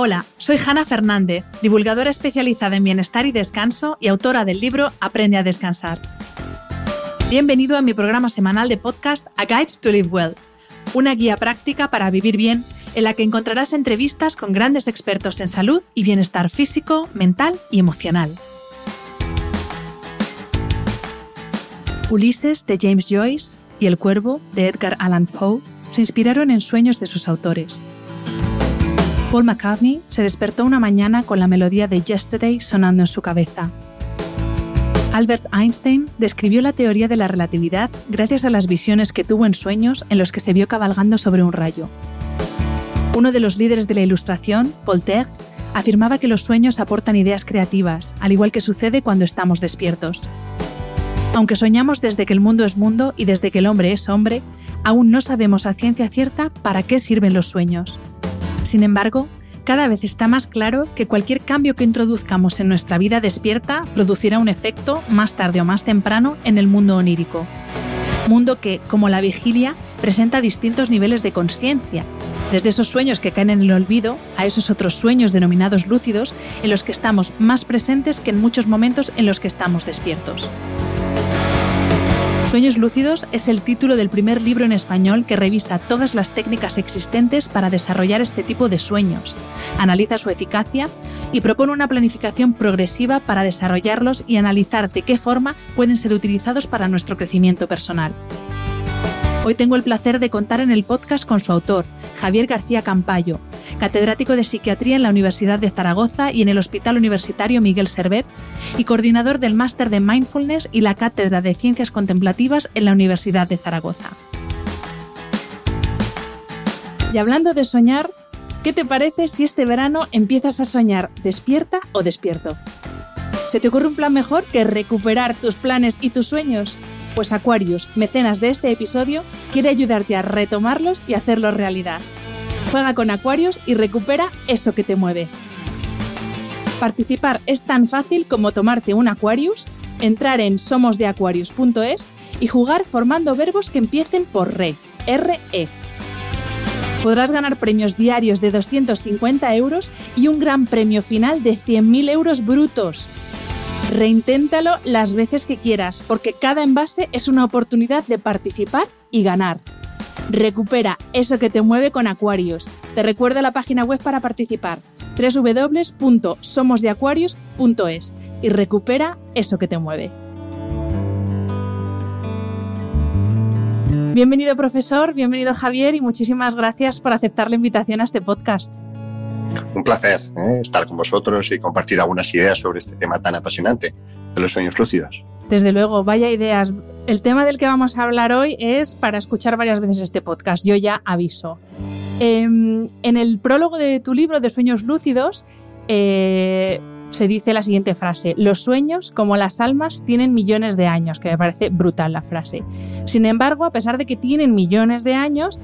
Hola, soy Hanna Fernández, divulgadora especializada en bienestar y descanso y autora del libro Aprende a descansar. Bienvenido a mi programa semanal de podcast A Guide to Live Well, una guía práctica para vivir bien en la que encontrarás entrevistas con grandes expertos en salud y bienestar físico, mental y emocional. Ulises de James Joyce y El Cuervo de Edgar Allan Poe se inspiraron en sueños de sus autores. Paul McCartney se despertó una mañana con la melodía de Yesterday sonando en su cabeza. Albert Einstein describió la teoría de la relatividad gracias a las visiones que tuvo en sueños en los que se vio cabalgando sobre un rayo. Uno de los líderes de la Ilustración, Voltaire, afirmaba que los sueños aportan ideas creativas, al igual que sucede cuando estamos despiertos. Aunque soñamos desde que el mundo es mundo y desde que el hombre es hombre, aún no sabemos a ciencia cierta para qué sirven los sueños. Sin embargo, cada vez está más claro que cualquier cambio que introduzcamos en nuestra vida despierta producirá un efecto, más tarde o más temprano, en el mundo onírico. Mundo que, como la vigilia, presenta distintos niveles de conciencia, desde esos sueños que caen en el olvido a esos otros sueños denominados lúcidos en los que estamos más presentes que en muchos momentos en los que estamos despiertos. Sueños lúcidos es el título del primer libro en español que revisa todas las técnicas existentes para desarrollar este tipo de sueños, analiza su eficacia y propone una planificación progresiva para desarrollarlos y analizar de qué forma pueden ser utilizados para nuestro crecimiento personal. Hoy tengo el placer de contar en el podcast con su autor, Javier García Campayo, catedrático de psiquiatría en la Universidad de Zaragoza y en el Hospital Universitario Miguel Servet, y coordinador del Máster de Mindfulness y la Cátedra de Ciencias Contemplativas en la Universidad de Zaragoza. Y hablando de soñar, ¿qué te parece si este verano empiezas a soñar despierta o despierto? ¿Se te ocurre un plan mejor que recuperar tus planes y tus sueños? Pues Aquarius, mecenas de este episodio, quiere ayudarte a retomarlos y hacerlos realidad. Juega con Aquarius y recupera eso que te mueve. Participar es tan fácil como tomarte un Aquarius, entrar en somosdeaquarius.es y jugar formando verbos que empiecen por re, RE. Podrás ganar premios diarios de 250 euros y un gran premio final de 100.000 euros brutos. Reinténtalo las veces que quieras, porque cada envase es una oportunidad de participar y ganar. Recupera eso que te mueve con Aquarius. Te recuerdo la página web para participar www.somosdeaquarius.es y recupera eso que te mueve. Bienvenido profesor, bienvenido Javier y muchísimas gracias por aceptar la invitación a este podcast. Un placer ¿eh? estar con vosotros y compartir algunas ideas sobre este tema tan apasionante de los sueños lúcidos. Desde luego, vaya ideas. El tema del que vamos a hablar hoy es para escuchar varias veces este podcast. Yo ya aviso. Eh, en el prólogo de tu libro de Sueños Lúcidos eh, se dice la siguiente frase. Los sueños, como las almas, tienen millones de años, que me parece brutal la frase. Sin embargo, a pesar de que tienen millones de años,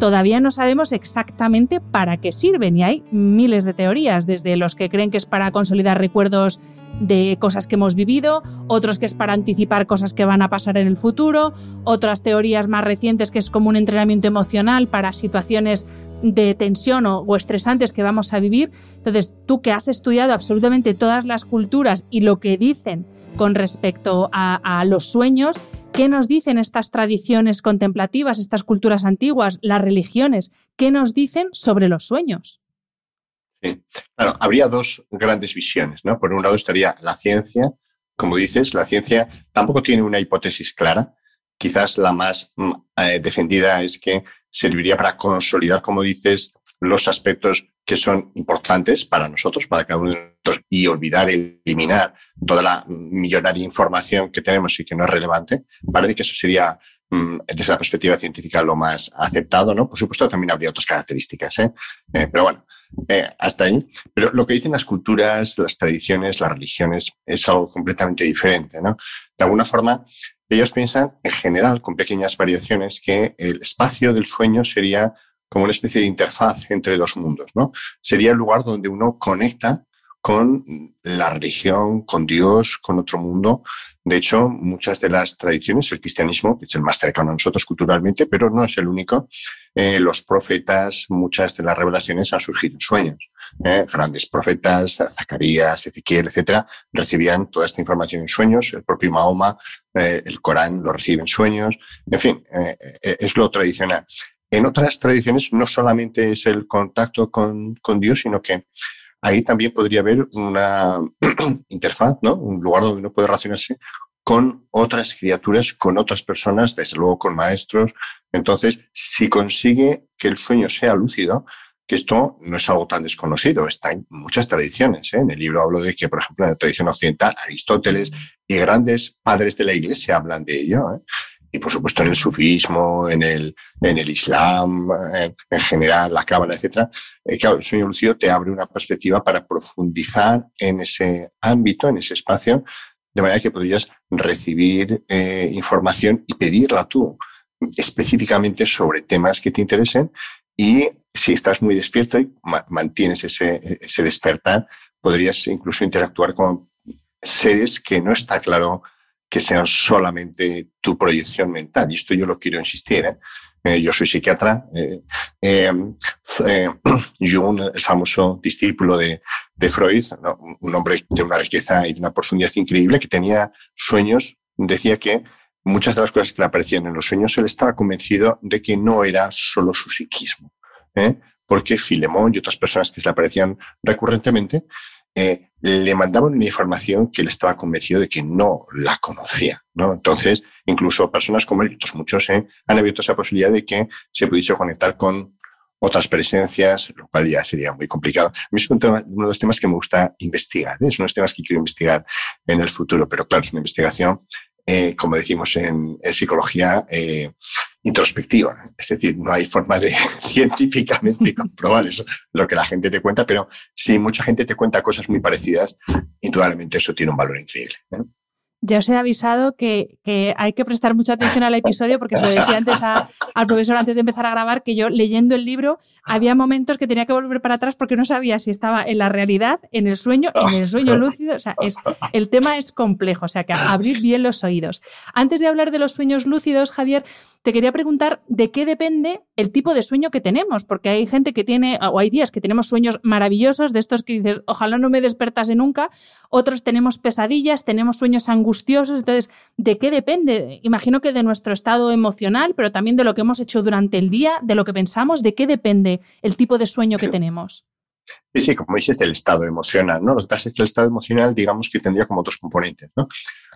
todavía no sabemos exactamente para qué sirven y hay miles de teorías, desde los que creen que es para consolidar recuerdos de cosas que hemos vivido, otros que es para anticipar cosas que van a pasar en el futuro, otras teorías más recientes que es como un entrenamiento emocional para situaciones de tensión o, estresantes que vamos a vivir. Entonces, tú que has estudiado absolutamente todas las culturas y lo que dicen con respecto a los sueños, ¿qué nos dicen estas tradiciones contemplativas, estas culturas antiguas, las religiones? ¿Qué nos dicen sobre los sueños? Claro, habría dos grandes visiones, ¿no? Por un lado estaría la ciencia, como dices, la ciencia tampoco tiene una hipótesis clara. Quizás la más eh, defendida es que serviría para consolidar, como dices, los aspectos que son importantes para nosotros, para cada uno de nosotros, y olvidar, eliminar toda la millonaria información que tenemos y que no es relevante, parece que eso sería mm, desde la perspectiva científica lo más aceptado, ¿no? Por supuesto, también habría otras características, ¿eh? eh pero bueno, eh, hasta ahí. Pero lo que dicen las culturas, las tradiciones, las religiones es algo completamente diferente, ¿no? De alguna forma, ellos piensan en general, con pequeñas variaciones, que el espacio del sueño sería como una especie de interfaz entre dos mundos, ¿no? Sería el lugar donde uno conecta con la religión, con Dios, con otro mundo. De hecho, muchas de las tradiciones, el cristianismo, que es el más cercano a nosotros culturalmente, pero no es el único, eh, los profetas, muchas de las revelaciones han surgido en sueños. Eh, grandes profetas, Zacarías, Ezequiel, etcétera, recibían toda esta información en sueños. El propio Mahoma, eh, el Corán lo recibe en sueños. En fin, es lo tradicional. En otras tradiciones no solamente es el contacto con, con Dios, sino que ahí también podría haber una interfaz, ¿no? un lugar donde uno puede relacionarse con otras criaturas, con otras personas, desde luego con maestros. Entonces, si consigue que el sueño sea lúcido, que esto no es algo tan desconocido, está en muchas tradiciones. ¿eh? En el libro hablo de que, por ejemplo, en la tradición occidental, Aristóteles y grandes padres de la Iglesia hablan de ello. ¿eh? Y por supuesto en el sufismo, en el, en el islam, en, general, la cábala, etc. Eh, el sueño lúcido te abre una perspectiva para profundizar en ese ámbito, en ese espacio, de manera que podrías recibir eh, información y pedirla tú específicamente sobre temas que te interesen y si estás muy despierto y mantienes ese, ese despertar, podrías incluso interactuar con seres que no está claro que sean solamente tu proyección mental. Y esto yo lo quiero insistir. ¿eh? Eh, yo soy psiquiatra. Eh, Jung, el famoso discípulo de, de Freud, un hombre de una riqueza y de una profundidad increíble, que tenía sueños, decía que muchas de las cosas que le aparecían en los sueños, él estaba convencido de que no era solo su psiquismo. Porque Filemón y otras personas que se le aparecían recurrentemente eh, le mandaban una información que él estaba convencido de que no la conocía. ¿no? Entonces, incluso personas como él y otros muchos eh, han abierto esa posibilidad de que se pudiese conectar con otras presencias, lo cual ya sería muy complicado. A mí es uno de los temas que me gusta investigar, ¿eh? es uno de los temas que quiero investigar en el futuro, pero claro, es una investigación, como decimos en, psicología, introspectiva. Es decir, no hay forma de científicamente comprobar eso, lo que la gente te cuenta, pero si mucha gente te cuenta cosas muy parecidas, indudablemente eso tiene un valor increíble. Ya os he avisado que, hay que prestar mucha atención al episodio porque se lo decía antes al profesor antes de empezar a grabar que yo leyendo el libro había momentos que tenía que volver para atrás porque no sabía si estaba en la realidad, en el sueño, en el sueño lúcido. O sea, es, el tema es complejo, o sea que abrir bien los oídos. Antes de hablar de los sueños lúcidos, Javier, te quería preguntar de qué depende el tipo de sueño que tenemos, porque hay gente que tiene, o hay días que tenemos sueños maravillosos, de estos que dices, ojalá no me despertase nunca, otros tenemos pesadillas, tenemos sueños angustiosos, entonces, ¿de qué depende? Imagino que de nuestro estado emocional, pero también de lo que hemos hecho durante el día, de lo que pensamos, ¿de qué depende el tipo de sueño que tenemos? Sí, sí, como dices, del estado emocional, ¿no? Los que el estado emocional, digamos que tendría como otros componentes, ¿no?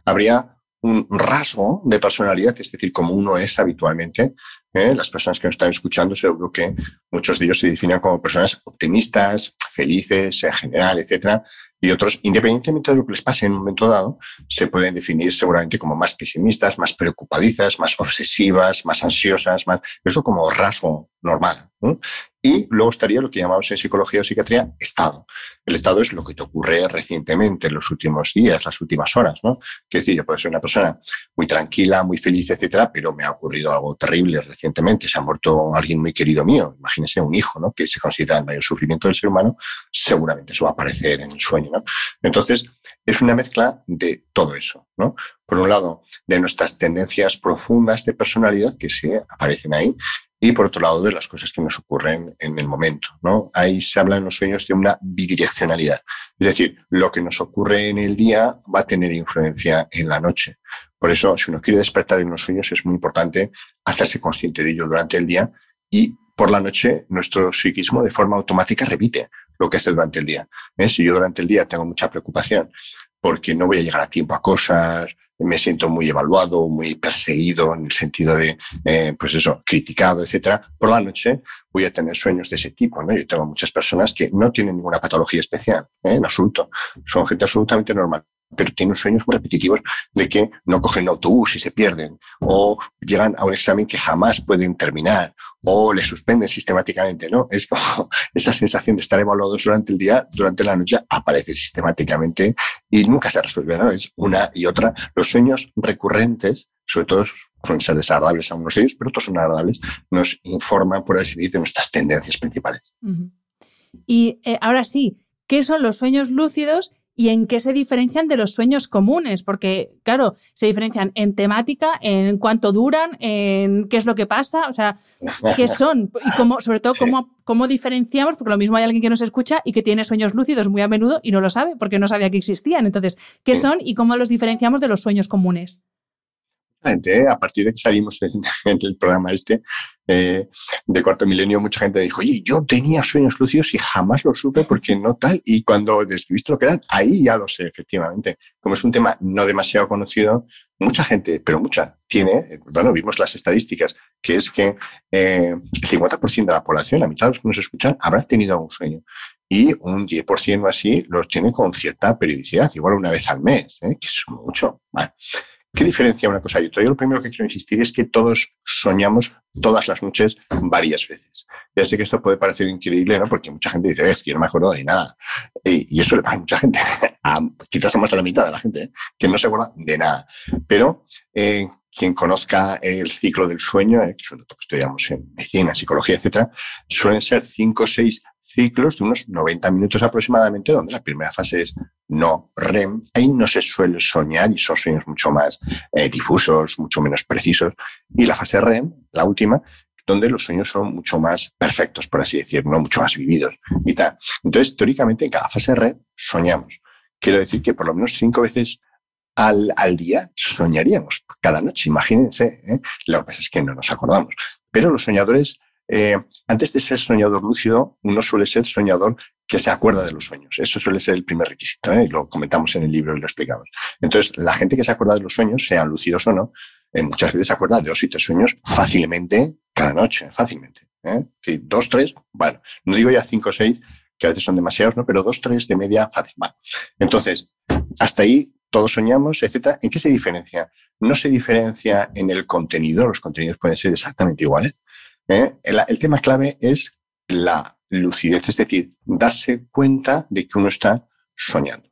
Habría un rasgo de personalidad, es decir, como uno es habitualmente. ¿eh? Las personas que nos están escuchando, seguro que muchos de ellos se definen como personas optimistas, felices, en general, etcétera, y otros, independientemente de lo que les pase en un momento dado, se pueden definir seguramente como más pesimistas, más preocupadizas, más obsesivas, más ansiosas, más eso como rasgo normal. Y luego estaría lo que llamamos en psicología o psiquiatría estado. El estado es lo que te ocurre recientemente, en los últimos días, las últimas horas, ¿no? Que decir, yo puedo ser una persona muy tranquila, muy feliz, etcétera, pero me ha ocurrido algo terrible recientemente. Se ha muerto alguien muy querido mío. Imagínese un hijo, ¿no? Que se considera el mayor sufrimiento del ser humano. Seguramente eso va a aparecer en el sueño, ¿no? Entonces, es una mezcla de todo eso, ¿no? Por un lado, de nuestras tendencias profundas de personalidad que se aparecen ahí y por otro lado de las cosas que nos ocurren en el momento. ¿no? Ahí se habla en los sueños de una bidireccionalidad. Es decir, lo que nos ocurre en el día va a tener influencia en la noche. Por eso, si uno quiere despertar en los sueños, es muy importante hacerse consciente de ello durante el día y por la noche nuestro psiquismo de forma automática repite lo que hace durante el día. Si yo durante el día tengo mucha preocupación porque no voy a llegar a tiempo a cosas, me siento muy evaluado, muy perseguido en el sentido de, eh, pues eso, criticado, etcétera, por la noche voy a tener sueños de ese tipo, ¿no? Yo tengo muchas personas que no tienen ninguna patología especial, ¿eh? en absoluto. Son gente absolutamente normal pero tienen sueños muy repetitivos de que no cogen autobús y se pierden, o llegan a un examen que jamás pueden terminar, o le suspenden sistemáticamente, ¿no? Es como esa sensación de estar evaluados durante el día, durante la noche, aparece sistemáticamente y nunca se resuelve, ¿no? Es una y otra. Los sueños recurrentes, sobre todo pueden ser desagradables a unos de ellos, pero otros son agradables, nos informan, por así de nuestras tendencias principales. Y eh, ahora sí, ¿qué son los sueños lúcidos y en qué se diferencian de los sueños comunes, porque, claro, se diferencian en temática, en cuánto duran, en qué es lo que pasa, o sea, qué son y cómo, sobre todo, cómo, cómo diferenciamos, porque lo mismo hay alguien que nos escucha y que tiene sueños lúcidos muy a menudo y no lo sabe porque no sabía que existían. Entonces, ¿qué son y cómo los diferenciamos de los sueños comunes? ¿Eh? a partir de que salimos en, el programa este eh, de cuarto milenio, mucha gente dijo, oye, yo tenía sueños lúcidos y jamás lo supe porque no tal. Y cuando describiste lo que eran, ahí ya lo sé, efectivamente. Como es un tema no demasiado conocido, mucha gente, pero mucha, tiene, bueno, vimos las estadísticas, que es que eh, el 50% de la población, la mitad de los que nos escuchan, habrá tenido algún sueño. Y un 10% o así los tiene con cierta periodicidad, igual una vez al mes, que es mucho. Bueno, ¿Qué diferencia una cosa y otra? Yo lo primero que quiero insistir es que todos soñamos todas las noches varias veces. Ya sé que esto puede parecer increíble, ¿no? Porque mucha gente dice, es que yo no me acuerdo de nada. Y, eso le pasa a mucha gente, quizás a más de la mitad de la gente, ¿eh? que no se acuerda de nada. Pero eh, quien conozca el ciclo del sueño, eh, que es un que estudiamos en medicina, psicología, etcétera, suelen ser cinco o seis ciclos de unos 90 minutos aproximadamente, donde la primera fase es no REM. Ahí no se suele soñar y son sueños mucho más eh, difusos, mucho menos precisos. Y la fase REM, la última, donde los sueños son mucho más perfectos, por así decirlo, mucho más vividos y tal. Entonces, teóricamente, en cada fase REM soñamos. Quiero decir que por lo menos cinco veces al, al día soñaríamos cada noche, imagínense. ¿eh? Lo que pasa es que no nos acordamos. Pero los soñadores eh, antes de ser soñador lúcido, uno suele ser soñador que se acuerda de los sueños. Eso suele ser el primer requisito, ¿eh? lo comentamos en el libro y lo explicamos. Entonces, la gente que se acuerda de los sueños, sean lúcidos o no, eh, muchas veces se acuerda de dos y tres sueños fácilmente cada noche, fácilmente. ¿eh? dos, tres, bueno, no digo ya cinco o seis, que a veces son demasiados, ¿no? pero dos, tres de media fácil. Va. Entonces, hasta ahí todos soñamos, etcétera. ¿En qué se diferencia? No se diferencia en el contenido, los contenidos pueden ser exactamente iguales, ¿eh? El, tema clave es la lucidez, es decir, darse cuenta de que uno está soñando.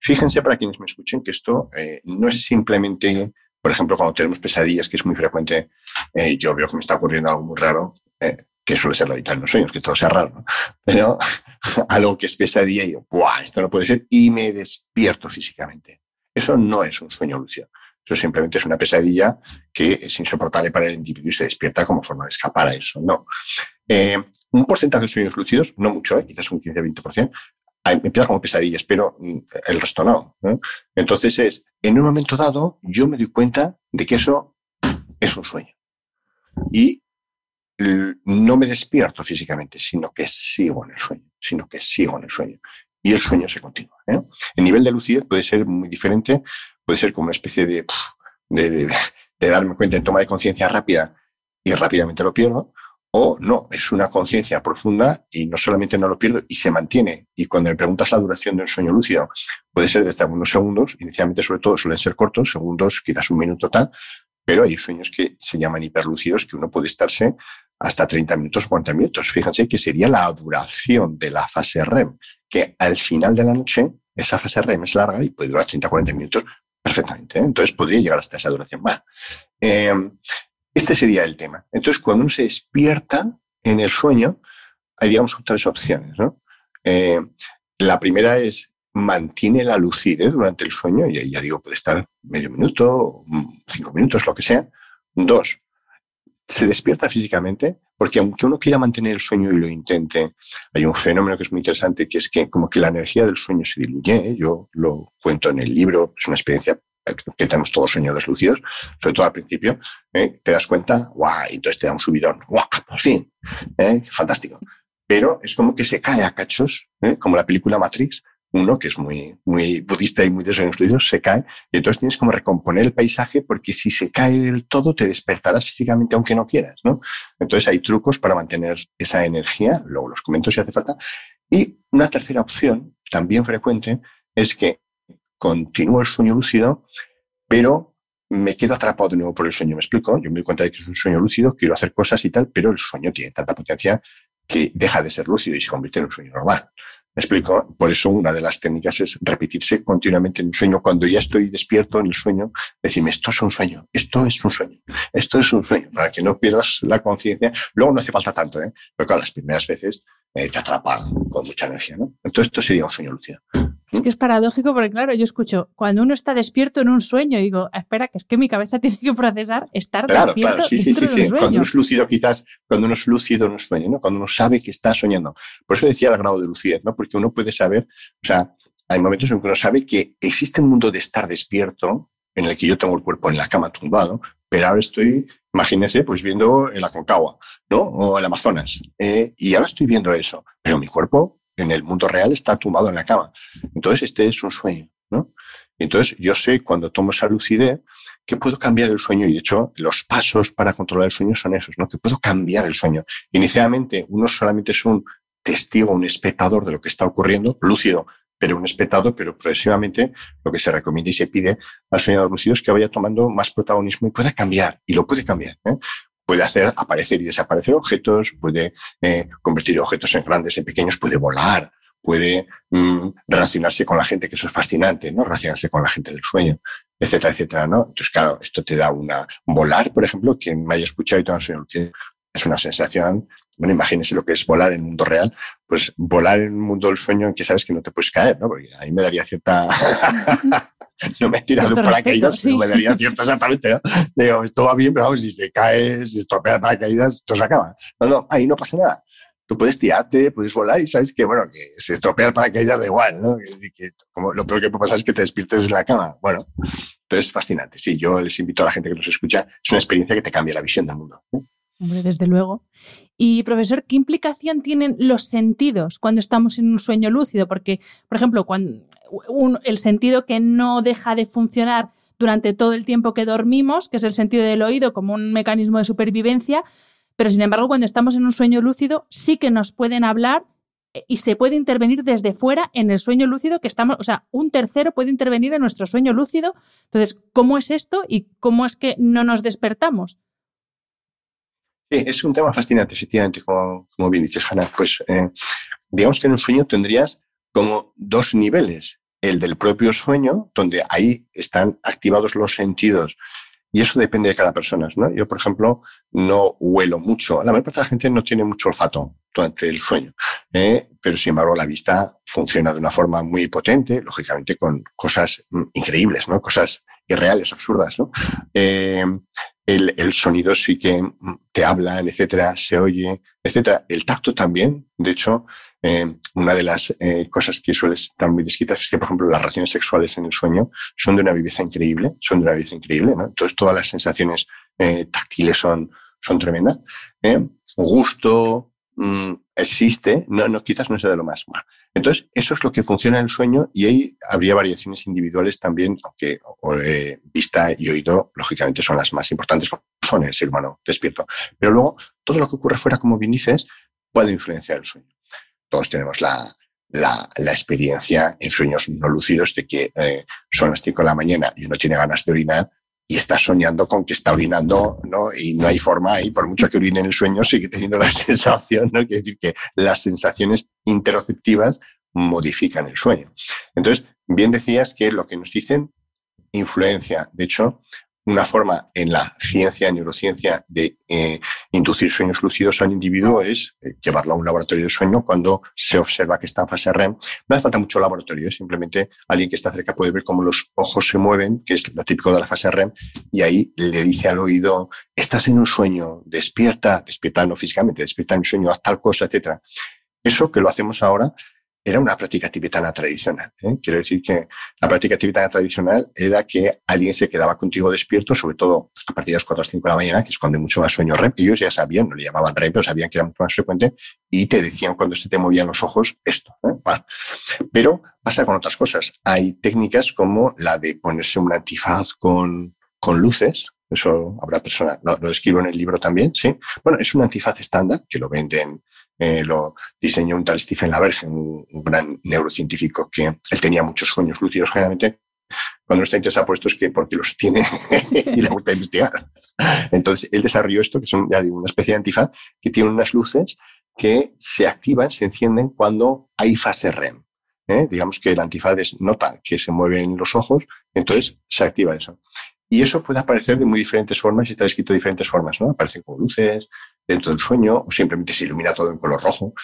Fíjense para quienes me escuchen que esto eh, no es simplemente, por ejemplo, cuando tenemos pesadillas, que es muy frecuente, eh, yo veo que me está ocurriendo algo muy raro, que suele ser la mitad de los sueños, que todo sea raro, pero algo que es pesadilla y digo, ¡buah! Esto no puede ser, y me despierto físicamente. Eso no es un sueño lúcido. Eso simplemente es una pesadilla que es insoportable para el individuo y se despierta como forma de escapar a eso. No. Eh, un porcentaje de sueños lúcidos, no mucho, ¿eh? quizás un 15-20%, empieza como pesadillas, pero el resto no. Entonces es, en un momento dado, yo me doy cuenta de que eso es un sueño. Y no me despierto físicamente, sino que sigo en el sueño, sino que sigo en el sueño. Y el sueño se continúa. ¿eh? El nivel de lucidez puede ser muy diferente puede ser como una especie de, de, darme cuenta en toma de conciencia rápida y rápidamente lo pierdo, o no, es una conciencia profunda y no solamente no lo pierdo y se mantiene. Y cuando me preguntas la duración de un sueño lúcido, puede ser desde algunos segundos, inicialmente sobre todo suelen ser cortos, segundos, quizás un minuto tal, pero hay sueños que se llaman hiperlúcidos que uno puede estarse hasta 30 minutos, 40 minutos. Fíjense que sería la duración de la fase REM, que al final de la noche esa fase REM es larga y puede durar 30, 40 minutos, perfectamente. ¿eh? Entonces podría llegar hasta esa duración. más. Eh, este sería el tema. Entonces, cuando uno se despierta en el sueño, hay, digamos, tres opciones. ¿no? Eh, la primera es mantiene la lucidez durante el sueño, y ahí ya digo, puede estar medio minuto, cinco minutos, lo que sea. Dos, se despierta físicamente, porque aunque uno quiera mantener el sueño y lo intente, hay un fenómeno que es muy interesante, que es que como que la energía del sueño se diluye. ¿eh? Yo lo cuento en el libro, es una experiencia que tenemos todos sueños lúcidos, sobre todo al principio, ¿eh? te das cuenta, guau, entonces te da un subidón, guau, por fin, ¿eh? fantástico. Pero es como que se cae a cachos, como la película Matrix, uno que es muy, muy budista y muy de se cae y entonces tienes como recomponer el paisaje porque si se cae del todo te despertarás físicamente aunque no quieras, ¿no? Entonces hay trucos para mantener esa energía, luego los comento si hace falta. Y una tercera opción, también frecuente, es que continúo el sueño lúcido, pero me quedo atrapado de nuevo por el sueño. ¿Me explico? Yo me doy cuenta de que es un sueño lúcido, quiero hacer cosas y tal, pero el sueño tiene tanta potencia que deja de ser lúcido y se convierte en un sueño normal. ¿Me explico? Por eso una de las técnicas es repetirse continuamente en un sueño. Cuando ya estoy despierto en el sueño, decirme, esto es un sueño, esto es un sueño, esto es un sueño, para que no pierdas la conciencia. Luego no hace falta tanto, ¿eh? Claro, las primeras veces eh, te atrapa con mucha energía, ¿no? Entonces esto sería un sueño lúcido. Es que es paradójico porque, claro, yo escucho, cuando uno está despierto en un sueño, digo, espera, que es que mi cabeza tiene que procesar estar despierto claro, sí, sí, sí, sí. Cuando uno es lúcido, quizás, cuando uno es lúcido en un sueño, ¿no? Cuando uno sabe que está soñando. Por eso decía el grado de lucidez, ¿no? Porque uno puede saber, o sea, hay momentos en que uno sabe que existe un mundo de estar despierto, en el que yo tengo el cuerpo en la cama tumbado, pero ahora estoy, imagínese, pues viendo el Aconcagua, ¿no? O el Amazonas. Eh, y ahora estoy viendo eso, pero mi cuerpo en el mundo real está tumbado en la cama. Entonces, este es un sueño, ¿no? Entonces, yo sé cuando tomo esa lucidez que puedo cambiar el sueño y de hecho los pasos para controlar el sueño son esos, ¿no? Que puedo cambiar el sueño. Inicialmente uno solamente es un testigo, un espectador de lo que está ocurriendo, lúcido, pero un espectador, pero progresivamente lo que se recomienda y se pide al soñador lúcido es que vaya tomando más protagonismo y pueda cambiar, y lo puede cambiar. ¿eh? Puede hacer aparecer y desaparecer objetos, puede eh, convertir objetos en grandes, en pequeños, puede volar, puede mm, relacionarse con la gente, que eso es fascinante, ¿no? Relacionarse con la gente del sueño, etcétera, etcétera, ¿no? Entonces, claro, esto te da una... Volar, por ejemplo, quien me haya escuchado y tenga sueño lúcido, es una sensación bueno, imagínese lo que es volar en el mundo real, pues volar en el mundo del sueño en que sabes que no te puedes caer, ¿no? Porque ahí me daría cierta... no me he tirado un paracaídas, pero me daría cierta exactamente, ¿no? Digo, todo va bien, pero vamos, si se cae, si estropea el paracaídas, todo se acaba. No, no, ahí no pasa nada. Tú puedes tirarte, puedes volar y sabes que, bueno, que se estropea el paracaídas da igual, ¿no? Que, como lo peor que puede pasar es que te despiertes en la cama. Bueno, entonces es fascinante. Sí, yo les invito a la gente que nos escucha, es una experiencia que te cambia la visión del mundo. Hombre, desde luego. Y profesor, ¿qué implicación tienen los sentidos cuando estamos en un sueño lúcido? Porque, por ejemplo, cuando el sentido que no deja de funcionar durante todo el tiempo que dormimos, que es el sentido del oído como un mecanismo de supervivencia, pero sin embargo cuando estamos en un sueño lúcido sí que nos pueden hablar eh, y se puede intervenir desde fuera en el sueño lúcido que estamos, o sea, un tercero puede intervenir en nuestro sueño lúcido. Entonces, ¿cómo es esto y cómo es que no nos despertamos? Sí, es un tema fascinante, efectivamente, como, como bien dices, Hanna. Pues eh, digamos que en un sueño tendrías como dos niveles. El del propio sueño, donde ahí están activados los sentidos. Y eso depende de cada persona. ¿no? Yo, por ejemplo, no huelo mucho. La mayor parte de la gente no tiene mucho olfato durante el sueño. ¿eh? Pero, sin embargo, la vista funciona de una forma muy potente, lógicamente con cosas mm, increíbles, ¿no? cosas irreales, absurdas. ¿no? Eh, el, el, sonido sí que te hablan, etcétera, se oye, etcétera. El tacto también. De hecho, eh, una de las eh, cosas que suele estar muy descritas es que, por ejemplo, las relaciones sexuales en el sueño son de una viveza increíble, son de una viveza increíble, ¿no? Entonces, todas las sensaciones eh, táctiles son, son tremendas. Gusto, mmm, existe, no, no, quizás no sea de lo más. Entonces, eso es lo que funciona en el sueño y ahí habría variaciones individuales también, aunque eh, vista y oído, lógicamente, son las más importantes, son el ser humano despierto. Pero luego, todo lo que ocurre fuera, como bien dices, puede influenciar el sueño. Todos tenemos la, la, la experiencia en sueños no lúcidos de que eh, son las 5 de la mañana y uno tiene ganas de orinar y está soñando con que está orinando, ¿no? Y no hay forma, y por mucho que orine en el sueño, sigue teniendo la sensación, ¿no? Quiere decir que las sensaciones interoceptivas modifican el sueño. Entonces, bien decías que lo que nos dicen influencia. De hecho, una forma en la ciencia, neurociencia, de eh, inducir sueños lúcidos al individuo es eh, llevarlo a un laboratorio de sueño cuando se observa que está en fase REM. No hace falta mucho laboratorio, simplemente alguien que está cerca puede ver cómo los ojos se mueven, que es lo típico de la fase REM, y ahí le dice al oído, estás en un sueño, despierta, despierta no físicamente, despierta en un sueño, haz tal cosa, etc. Eso que lo hacemos ahora era una práctica tibetana tradicional. ¿eh? Quiero decir que la práctica tibetana tradicional era que alguien se quedaba contigo despierto, sobre todo a partir de las 4 o 5 de la mañana, que es cuando hay mucho más sueño REM. Ellos ya sabían, no le llamaban REM, pero sabían que era mucho más frecuente y te decían cuando se te movían los ojos esto. ¿eh? Pero pasa con otras cosas. Hay técnicas como la de ponerse un antifaz con, con luces, eso habrá personas, lo, lo, describo en el libro también, ¿sí? Bueno, es un antifaz estándar que lo venden eh, lo diseñó un tal Stephen Laverge, un, gran neurocientífico que él tenía muchos sueños lúcidos generalmente. Cuando está interesado por esto es que porque los tiene y le gusta investigar. Entonces, él desarrolló esto, que digo, una especie de antifaz, que tiene unas luces que se activan, se encienden cuando hay fase REM. ¿eh? Digamos que el antifaz nota que se mueven los ojos, entonces se activa eso. Y eso puede aparecer de muy diferentes formas y está escrito de diferentes formas, ¿no? Aparecen como luces dentro del sueño o simplemente se ilumina todo en color rojo.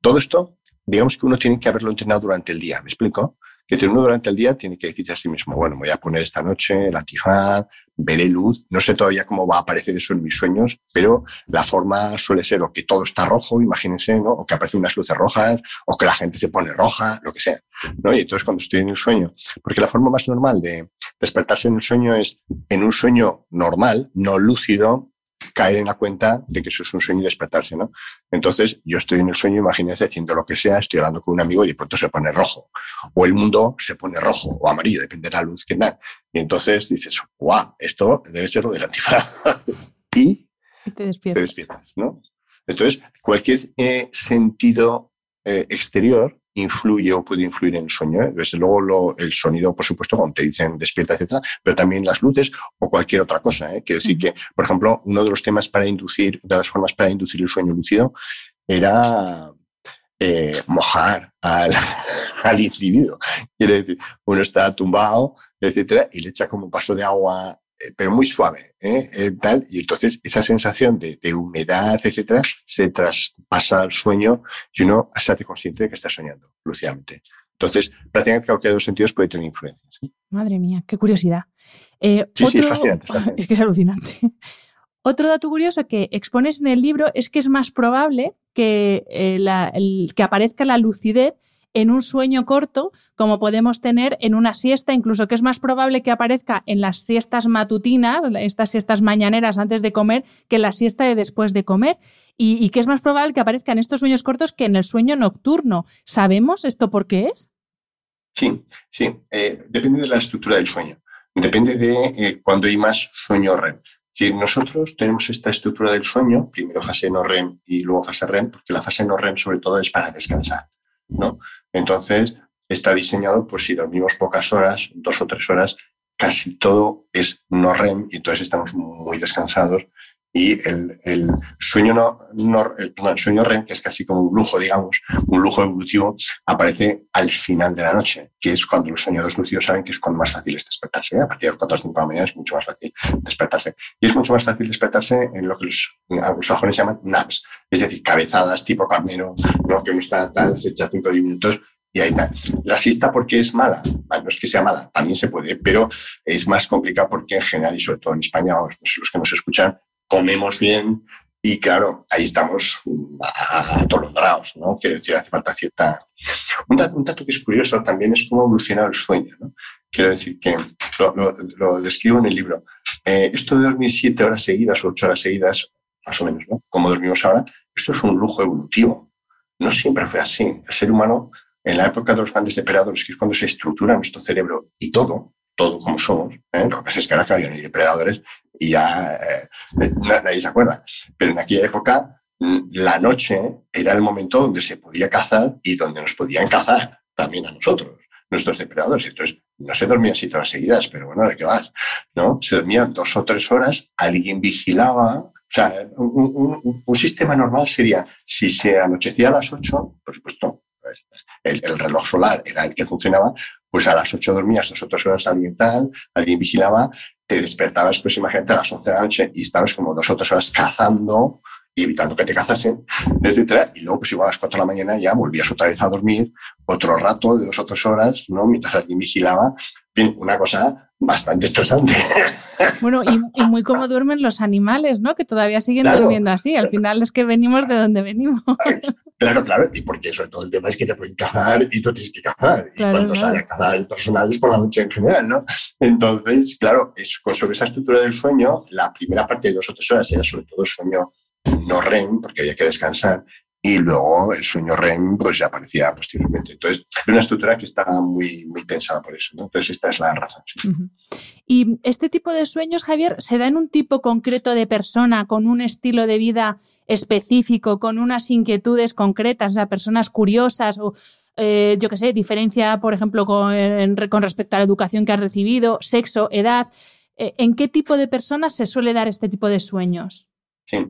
Todo esto, digamos que uno tiene que haberlo entrenado durante el día, ¿me explico? Que uno durante el día tiene que decirse a sí mismo, bueno, voy a poner esta noche el antifaz, veré luz, no sé todavía cómo va a aparecer eso en mis sueños, pero la forma suele ser o que todo está rojo, imagínense, ¿no? O que aparecen unas luces rojas, o que la gente se pone roja, lo que sea, ¿no? Y entonces cuando estoy en el sueño, porque la forma más normal de despertarse en el sueño es en un sueño normal, no lúcido, caer en la cuenta de que eso es un sueño y despertarse, ¿no? Entonces, yo estoy en el sueño, imagínense, haciendo lo que sea, estoy hablando con un amigo y de pronto se pone rojo. O el mundo se pone rojo o amarillo, depende de la luz que da. Y entonces dices, guau, esto debe ser lo del antifaz. y te despiertas. te despiertas, ¿no? Entonces, cualquier eh, sentido eh, exterior influye o puede influir en el sueño. ¿eh? Desde luego el sonido, por supuesto, cuando te dicen despierta, etcétera, pero también las luces o cualquier otra cosa. ¿eh? Quiero decir que, por ejemplo, uno de los temas para inducir, de las formas para inducir el sueño lúcido era eh, mojar al, al individuo. Quiere decir, uno está tumbado, etcétera, y le echa como un paso de agua pero muy suave, ¿eh? ¿eh? tal, y entonces esa sensación de, de, humedad, etcétera, se traspasa al sueño y uno se hace consciente de que está soñando lúcidamente. Entonces, prácticamente cualquier de los sentidos puede tener influencia. ¿sí? Madre mía, qué curiosidad. Eh, sí, otro... sí, es fascinante, es fascinante. Es que es alucinante. Otro dato curioso que expones en el libro es que es más probable que, eh, la, el, que aparezca la lucidez en un sueño corto como podemos tener en una siesta, incluso que es más probable que aparezca en las siestas matutinas, estas siestas mañaneras antes de comer, que en la siesta de después de comer. Y, que es más probable que aparezca en estos sueños cortos que en el sueño nocturno. ¿Sabemos esto por qué es? Sí, sí. Eh, depende de la estructura del sueño. Depende de eh, cuando hay más sueño REM. Si nosotros tenemos esta estructura del sueño, primero fase no REM y luego fase REM, porque la fase no REM sobre todo es para descansar. ¿No? Entonces, está diseñado, pues si dormimos pocas horas, dos o tres horas, casi todo es no REM y entonces estamos muy descansados y el, el sueño no, no el, el sueño REM, que es casi como un lujo, digamos, un lujo evolutivo, aparece al final de la noche, que es cuando los soñadores lúcidos saben que es cuando más fácil es despertarse. ¿eh? A partir de las 4 o 5 de la mañana es mucho más fácil despertarse. Y es mucho más fácil despertarse en lo que los anglosajones llaman naps, es decir, cabezadas tipo carnero, ¿no? que uno está tal, se echa 5 o 10 minutos y ahí está. La siesta, ¿por qué es mala? No es que sea mala, también se puede, pero es más complicado porque en general, y sobre todo en España, sé, los que nos escuchan, comemos bien y claro, ahí estamos atolondrados, ¿no? Quiero decir, hace falta cierta... Un dato, un dato, que es curioso también es cómo evoluciona el sueño, ¿no? Quiero decir que lo, lo, lo describo en el libro. Eh, esto de dormir siete horas seguidas o ocho horas seguidas, más o menos, ¿no? Como dormimos ahora, esto es un lujo evolutivo. No siempre fue así. El ser humano, en la época de los grandes depredadores, que es cuando se estructura nuestro cerebro y todo, todo como somos, ¿eh? lo que pasa es que ahora claro, ni depredadores y ya eh, nadie se acuerda. Pero en aquella época, la noche era el momento donde se podía cazar y donde nos podían cazar también a nosotros, nuestros depredadores. Entonces, no se dormían siete horas seguidas, pero bueno, ¿de qué vas? ¿No? Se dormían dos o tres horas, alguien vigilaba. O sea, un, un, un sistema normal sería, si se anochecía a las ocho, por supuesto, el, el, reloj solar era el que funcionaba, pues a las 8 dormías, dos o tres horas alguien tal, alguien vigilaba, te despertabas, pues imagínate, a las 11 de la noche y estabas como dos o tres horas cazando evitando que te cazasen, etcétera, y luego pues igual a las 4 de la mañana ya volvías otra vez a dormir, otro rato de dos o tres horas, ¿no? Mientras alguien vigilaba, en fin, una cosa bastante estresante. Bueno, y, y, muy como duermen los animales, ¿no? Que todavía siguen claro. durmiendo así. Al final es que venimos de donde venimos. Claro, claro, y porque sobre todo el tema es que te pueden cazar y tú tienes que cazar. y cuando sale a cazar el personal es por la noche en general, ¿no? Entonces, claro, es, sobre esa estructura del sueño, la primera parte de dos o tres horas era sobre todo sueño no REM, porque había que descansar, y luego el sueño REM pues ya aparecía posteriormente. Entonces, es una estructura que está muy, muy pensada por eso. Entonces, esta es la razón. Y este tipo de sueños, Javier, ¿se da en un tipo concreto de persona con un estilo de vida específico, con unas inquietudes concretas, o sea, personas curiosas o, eh, yo qué sé, diferencia, por ejemplo, con, con, respecto a la educación que has recibido, sexo, edad? Eh, ¿En qué tipo de personas se suele dar este tipo de sueños? Sí.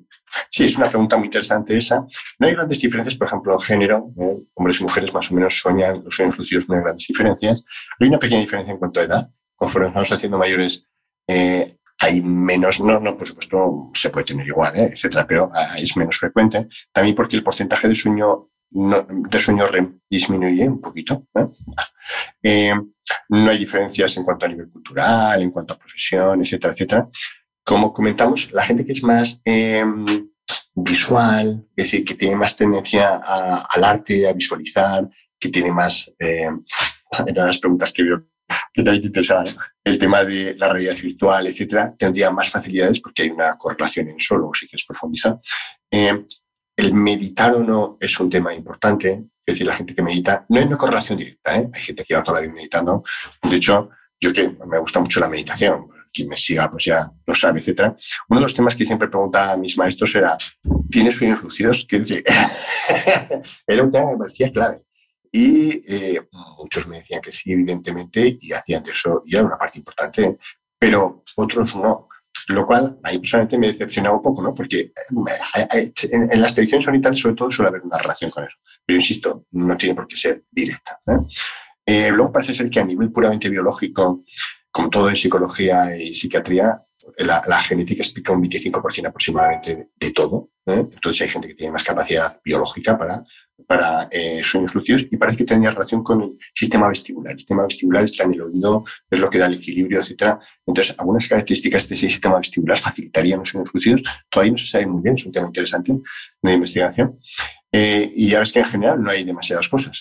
sí, es una pregunta muy interesante esa. No hay grandes diferencias, por ejemplo, en género. Hombres y mujeres más o menos sueñan, los sueños lucidos no hay grandes diferencias. Hay una pequeña diferencia en cuanto a edad. Conforme nos vamos haciendo mayores, eh, hay menos, no, no, por supuesto, se puede tener igual, ¿eh? etcétera, pero ah, es menos frecuente. También porque el porcentaje de sueño, de sueño REM disminuye un poquito. ¿eh? no hay diferencias en cuanto a nivel cultural, en cuanto a profesión, etcétera, etcétera como comentamos, la gente que es más em, visual, es decir, que tiene más tendencia al arte, a visualizar, que tiene más, eh, eran las preguntas que veo que te interesaban, el tema de la realidad virtual, etcétera, tendría más facilidades porque hay una correlación en eso, luego si quieres profundizar. Em, el meditar o no es un tema importante, es decir, la gente que medita, no hay una correlación directa, ¿eh? hay gente que va toda la vida meditando, de hecho, yo que me gusta mucho la meditación, quien me siga pues ya lo sabe, etcétera. Uno de los temas que siempre preguntaba a mis maestros era, ¿tienes sueños lucidos? Que era un tema que me parecía clave. Y eh, muchos me decían que sí, evidentemente, y hacían de eso, y era una parte importante, pero otros no. Lo cual, ahí personalmente me decepcionaba un poco, ¿no? Porque eh, en, las televisiones sanitarias, sobre todo, suele haber una relación con eso. Pero insisto, no tiene por qué ser directa. ¿eh? luego parece ser que a nivel puramente biológico, como todo en psicología y psiquiatría, la, genética explica un 25% aproximadamente de, todo. ¿eh? Entonces hay gente que tiene más capacidad biológica para, para eh, sueños lucidos y parece que tiene relación con el sistema vestibular. El sistema vestibular está en el oído, es lo que da el equilibrio, etc. Entonces, algunas características de ese sistema vestibular facilitarían los sueños lucidos. Todavía no se sabe muy bien, es un tema interesante de investigación. Eh, y ya ves que en general no hay demasiadas cosas.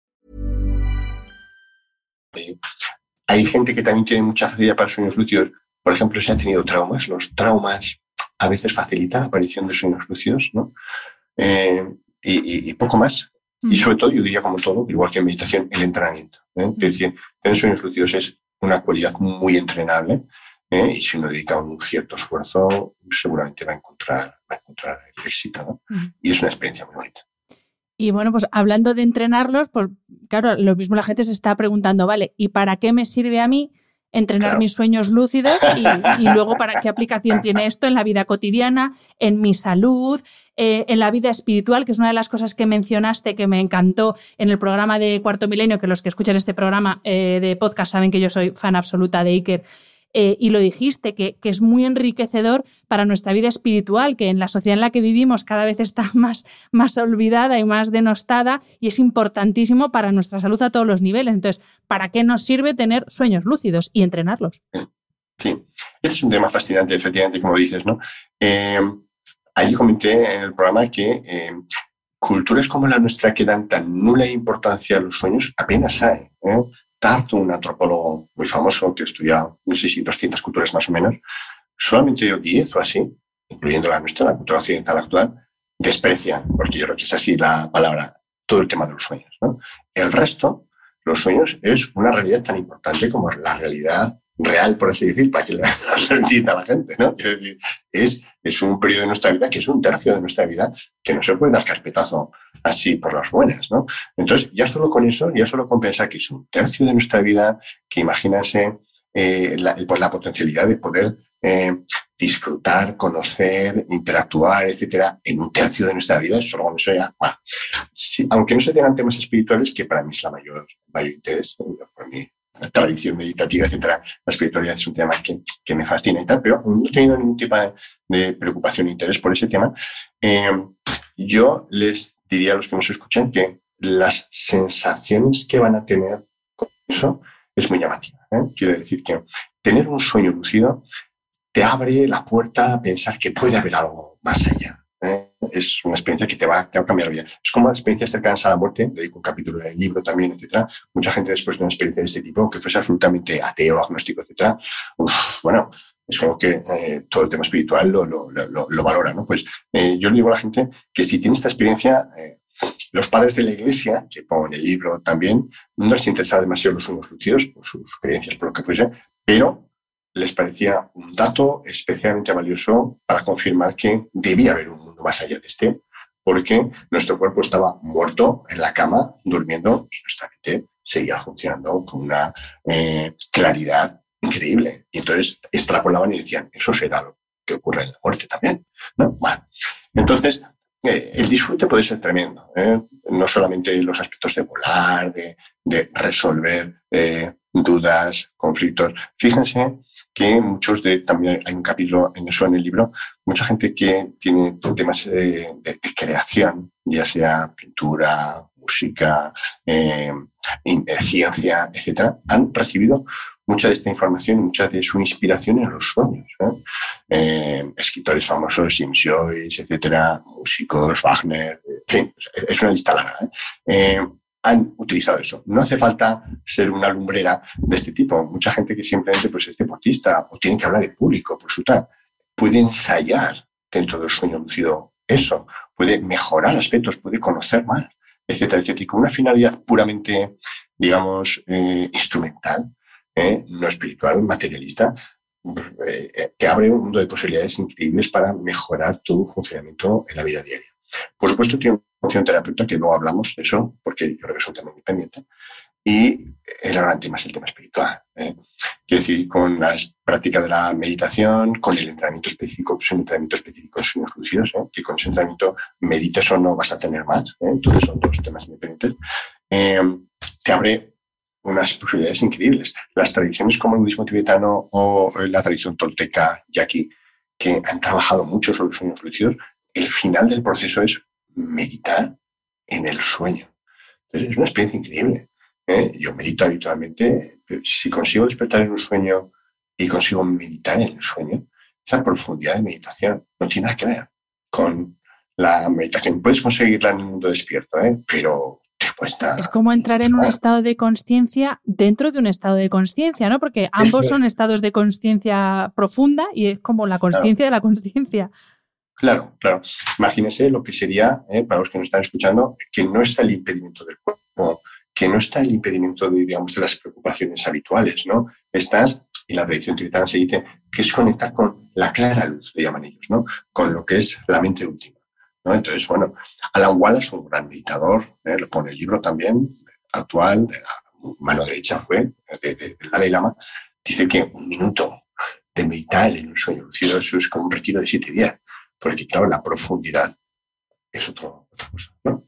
Hay gente que también tiene mucha facilidad para sueños lúcidos. Por ejemplo, si ha tenido traumas. Los traumas a veces facilitan la aparición de sueños lúcidos, ¿no? Eh, y, y, poco más. Y sobre todo, yo diría como todo, igual que en meditación, el entrenamiento. ¿eh? Es decir, tener sueños lúcidos es una cualidad muy entrenable ¿eh? y si uno dedica un cierto esfuerzo, seguramente va a encontrar, va a encontrar el éxito. ¿no? Y es una experiencia muy bonita. Y bueno, pues hablando de entrenarlos, pues claro, lo mismo la gente se está preguntando, vale, ¿y para qué me sirve a mí entrenar mis sueños lúcidos y, luego para qué aplicación tiene esto en la vida cotidiana, en mi salud, eh, en la vida espiritual, que es una de las cosas que mencionaste que me encantó en el programa de Cuarto Milenio, que los que escuchan este programa eh, de podcast saben que yo soy fan absoluta de Iker eh, y lo dijiste, que, es muy enriquecedor para nuestra vida espiritual, que en la sociedad en la que vivimos cada vez está más, más olvidada y más denostada y es importantísimo para nuestra salud a todos los niveles. Entonces, ¿para qué nos sirve tener sueños lúcidos y entrenarlos? Sí, este es un tema fascinante, efectivamente, como dices, ¿no? Eh, ahí comenté en el programa que eh, culturas como la nuestra que dan tan nula importancia a los sueños apenas hay. Tartu, un antropólogo muy famoso que estudia, no sé si 200 culturas más o menos, solamente 10 o así, incluyendo la nuestra, la cultura occidental actual, desprecian, porque yo creo que es así la palabra, todo el tema de los sueños. El resto, los sueños, es una realidad tan importante como la realidad real, por así decir, para que lo entienda la gente. ¿no? Es, decir, es, es un periodo de nuestra vida que es un tercio de nuestra vida que no se puede dar carpetazo así por las buenas. ¿no? Entonces, ya solo con eso, ya solo con pensar que es un tercio de nuestra vida, que imagínense eh, la, pues la potencialidad de poder eh, disfrutar, conocer, interactuar, etcétera, en un tercio de nuestra vida, solo con eso ya, aunque no se tengan temas espirituales, que para mí es la mayor, mayor interés, por mi tradición meditativa, etcétera, la espiritualidad es un tema que, que me fascina y tal, pero no he tenido ningún tipo de, preocupación e interés por ese tema. Eh, yo les diría a los que nos escuchan que las sensaciones que van a tener con eso es muy llamativa. ¿eh? Quiero decir que tener un sueño lúcido te abre la puerta a pensar que puede haber algo más allá. ¿eh? Es una experiencia que te va, a cambiar la vida. Es como la experiencia cercana a la muerte, dedico un capítulo del libro también, etcétera. Mucha gente después de una experiencia de este tipo, que fuese absolutamente ateo, agnóstico, etcétera, bueno, es como que eh, todo el tema espiritual lo, lo, lo, valora, ¿no? Pues eh, yo le digo a la gente que si tiene esta experiencia, los padres de la iglesia, que pongo en el libro también, no les interesaba demasiado los unos lucidos, por sus creencias, por lo que fuese, pero les parecía un dato especialmente valioso para confirmar que debía haber un mundo más allá de este, porque nuestro cuerpo estaba muerto en la cama, durmiendo, y nuestra mente seguía funcionando con una eh, claridad increíble. Y entonces extrapolaban y decían, eso será lo que ocurre en la muerte también. ¿no? Bueno, entonces, eh, el disfrute puede ser tremendo, ¿eh? no solamente los aspectos de volar, de, de resolver dudas, conflictos. Fíjense que muchos de, también hay un capítulo en eso en el libro, mucha gente que tiene temas de, creación, ya sea pintura, música, eh, eh, ciencia, etcétera, han recibido mucha de esta información y mucha de su inspiración en los sueños. Eh, escritores famosos, James Joyce, etcétera, músicos, Wagner, es una lista larga han utilizado eso. No hace falta ser una lumbrera de este tipo. Mucha gente que simplemente pues, es deportista o tiene que hablar en público, por su tal, puede ensayar dentro del sueño lucido eso, puede mejorar aspectos, puede conocer más, etcétera, etcétera. Y con una finalidad puramente, digamos, eh, instrumental, eh, no espiritual, materialista, eh, te abre un mundo de posibilidades increíbles para mejorar tu funcionamiento en la vida diaria. Por supuesto, tiene función terapeuta, que luego hablamos de eso, porque yo creo que es un tema independiente. Y el gran tema es el tema espiritual. ¿eh? Quiero decir, con la práctica de la meditación, con el entrenamiento específico, que es un entrenamiento específico en sueños lucidos, ¿eh? que con ese entrenamiento medites o no vas a tener más, ¿eh? entonces son dos temas independientes, eh, te abre unas posibilidades increíbles. Las tradiciones como el budismo tibetano o la tradición tolteca yaqui, que han trabajado mucho sobre los sueños lucidos, el final del proceso es meditar en el sueño. es una experiencia increíble. ¿Eh? Yo medito habitualmente. Si consigo despertar en un sueño y consigo meditar en el sueño, esa profundidad de meditación no tiene nada que ver con la meditación. Puedes conseguirla en el mundo despierto, ¿eh? pero es como entrar en un estado de conciencia dentro de un estado de conciencia, ¿no? Porque ambos son estados de conciencia profunda y es como la conciencia de la conciencia. Claro, claro. Imagínese lo que sería, eh, para los que nos están escuchando, que no está el impedimento del cuerpo, que no está el impedimento de, digamos, de las preocupaciones habituales, ¿no? Estás, y la tradición tibetana se dice, que es conectar con la clara luz, le llaman ellos, ¿no? Con lo que es la mente última. ¿no? Entonces, bueno, Alan Wallace, un gran meditador, ¿eh? lo pone el libro también, actual, de la mano derecha fue, de, de, Dalai Lama, dice que un minuto de meditar en un sueño lucido, eso es como un retiro de siete días porque claro, la profundidad es otra cosa. ¿no?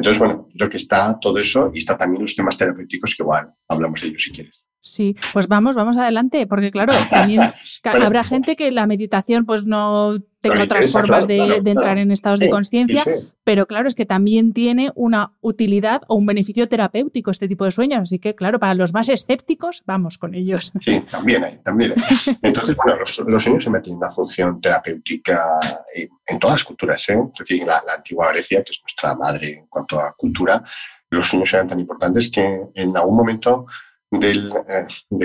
Entonces, bueno, creo que está todo eso y está también los temas terapéuticos que, bueno, hablamos de ellos si quieres. Sí, pues vamos, vamos adelante, porque claro, también habrá gente que la meditación pues no tenga otras formas de, entrar en estados de conciencia, pero claro, es que también tiene una utilidad o un beneficio terapéutico este tipo de sueños, así que claro, para los más escépticos, vamos con ellos. Sí, también hay, también hay. Entonces, bueno, los, sueños se meten una función terapéutica en todas las culturas, ¿eh? es decir, la, la antigua Grecia, que es nuestra madre en cuanto a cultura, los sueños eran tan importantes que en algún momento del,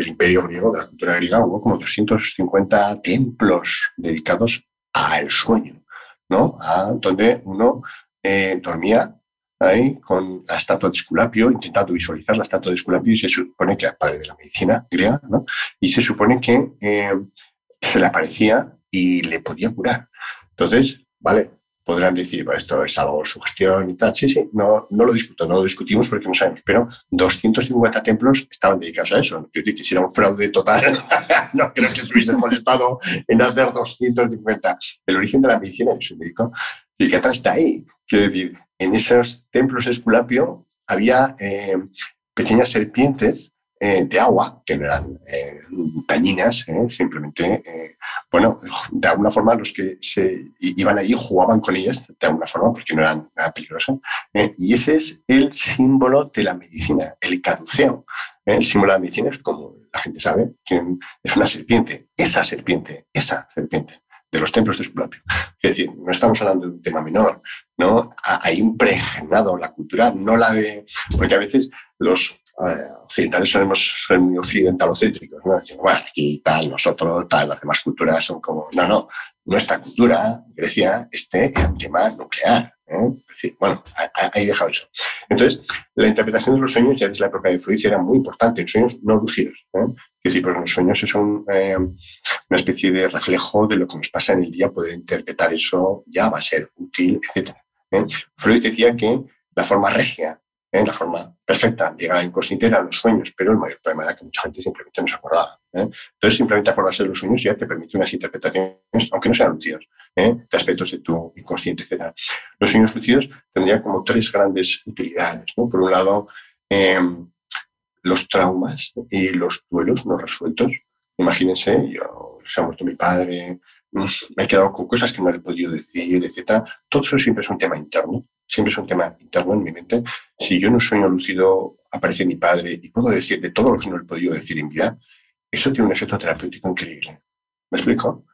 imperio griego, de la cultura griega, hubo como 250 templos dedicados al sueño, ¿no? A donde uno eh, dormía ahí con la estatua de Esculapio, intentando visualizar la estatua de Esculapio y se supone que era padre de la medicina griega, ¿no? Y se supone que eh, se le aparecía y le podía curar. Entonces, vale, podrán decir, esto es algo sugestión y tal. Sí, sí, no, no lo discuto, no lo discutimos porque no sabemos, pero 250 templos estaban dedicados a eso. Yo que si era un fraude total, no creo que se hubiesen molestado en hacer 250. El origen de la medicina, yo soy médico, y que atrás está ahí. Quiero decir, en esos templos de Esculapio había eh, pequeñas serpientes eh, de agua, que no eran eh, dañinas, eh, simplemente, bueno, de alguna forma los que se iban allí jugaban con ellas, de alguna forma, porque no eran peligrosas. y ese es el símbolo de la medicina, el caduceo. El símbolo de la medicina es como la gente sabe, que es una serpiente, esa serpiente, esa serpiente de los templos de Esculapio. Es decir, no estamos hablando de un tema menor, ¿no? Hay impregnado la cultura, no la de... Porque a veces los occidentales solemos ser muy occidentalocéntricos, ¿no? Decir, bueno, aquí tal, nosotros tal, las demás culturas son como... No, no, nuestra cultura, Grecia, este era un tema nuclear. Bueno, ahí dejado eso. Entonces, la interpretación de los sueños ya desde la época de Freud era muy importante, en sueños no lucidos. ¿eh? Es decir, los sueños son eh, una especie de reflejo de lo que nos pasa en el día, poder interpretar eso ya va a ser útil, etc. Freud decía que la forma regia, ¿eh? la forma perfecta a la inconsciente eran los sueños, pero el mayor problema era que mucha gente simplemente no se acordaba. Entonces, simplemente acordarse de los sueños ya te permite unas interpretaciones, aunque no sean lucidos, de aspectos de tu inconsciente, etc. Los sueños lucidos tendrían como tres grandes utilidades. Por un lado, los traumas y los duelos no resueltos. Imagínense, yo, se ha muerto mi padre, me he quedado con cosas que no he podido decir, etc. Todo eso siempre es un tema interno, siempre es un tema interno en mi mente. Si yo no sueño lúcido, aparece mi padre y puedo decir de todo lo que no he podido decir en vida, eso tiene un efecto terapéutico increíble. ¿Me explico?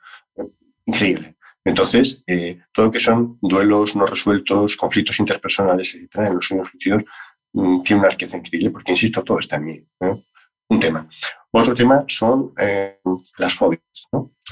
Increíble. Entonces, eh, todo lo que son duelos no resueltos, conflictos interpersonales, etc., en los sueños lúcidos, Mm, tiene una riqueza increíble, porque, insisto, todo está en mí. Un tema. Otro tema son eh, las fobias.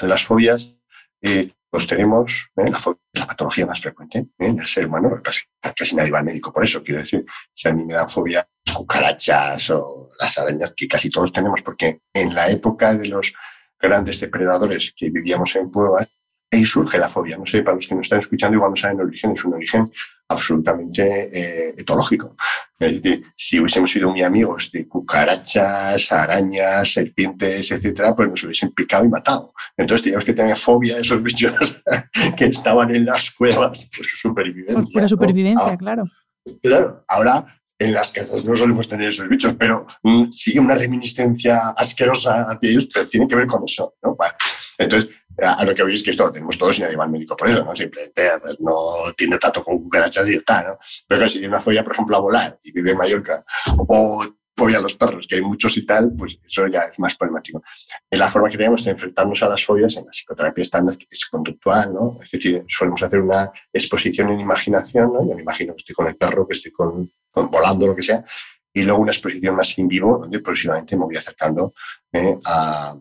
Las fobias eh, los tenemos, ¿eh? la, la patología más frecuente en el ser humano, casi, casi, nadie va al médico por eso. Quiero decir, si a mí me dan fobia cucarachas o las arañas, que casi todos tenemos, porque en la época de los grandes depredadores que vivíamos en cuevas, ahí surge la fobia. No sé, para los que nos están escuchando, igual no saben el origen, es un origen absolutamente eh, etológico. Es decir, si hubiésemos sido muy amigos de cucarachas, arañas, serpientes, etcétera, pues nos hubiesen picado y matado. Entonces teníamos que tener fobia a esos bichos que estaban en las cuevas por su supervivencia. Por la supervivencia, claro. Claro, ahora en las casas no solemos tener esos bichos, pero mm, sigue una reminiscencia asquerosa hacia ellos, pero tiene que ver con eso. ¿no? entonces, a lo que veis que esto lo tenemos todos y nadie va al médico por eso, ¿no? Simplemente pues, no tiene tanto con cucarachas y está, ¿no? Pero que si tiene una fobia, por ejemplo, a volar y vive en Mallorca, o fobia a los perros, que hay muchos y tal, pues eso ya es más problemático. La forma que tenemos de enfrentarnos a las fobias en la psicoterapia estándar, es conductual, ¿no? Es decir, solemos hacer una exposición en imaginación, ¿no? Yo me imagino que estoy con el perro, que estoy con, volando, lo que sea, y luego una exposición más in vivo, donde próximamente me voy acercando ¿eh? a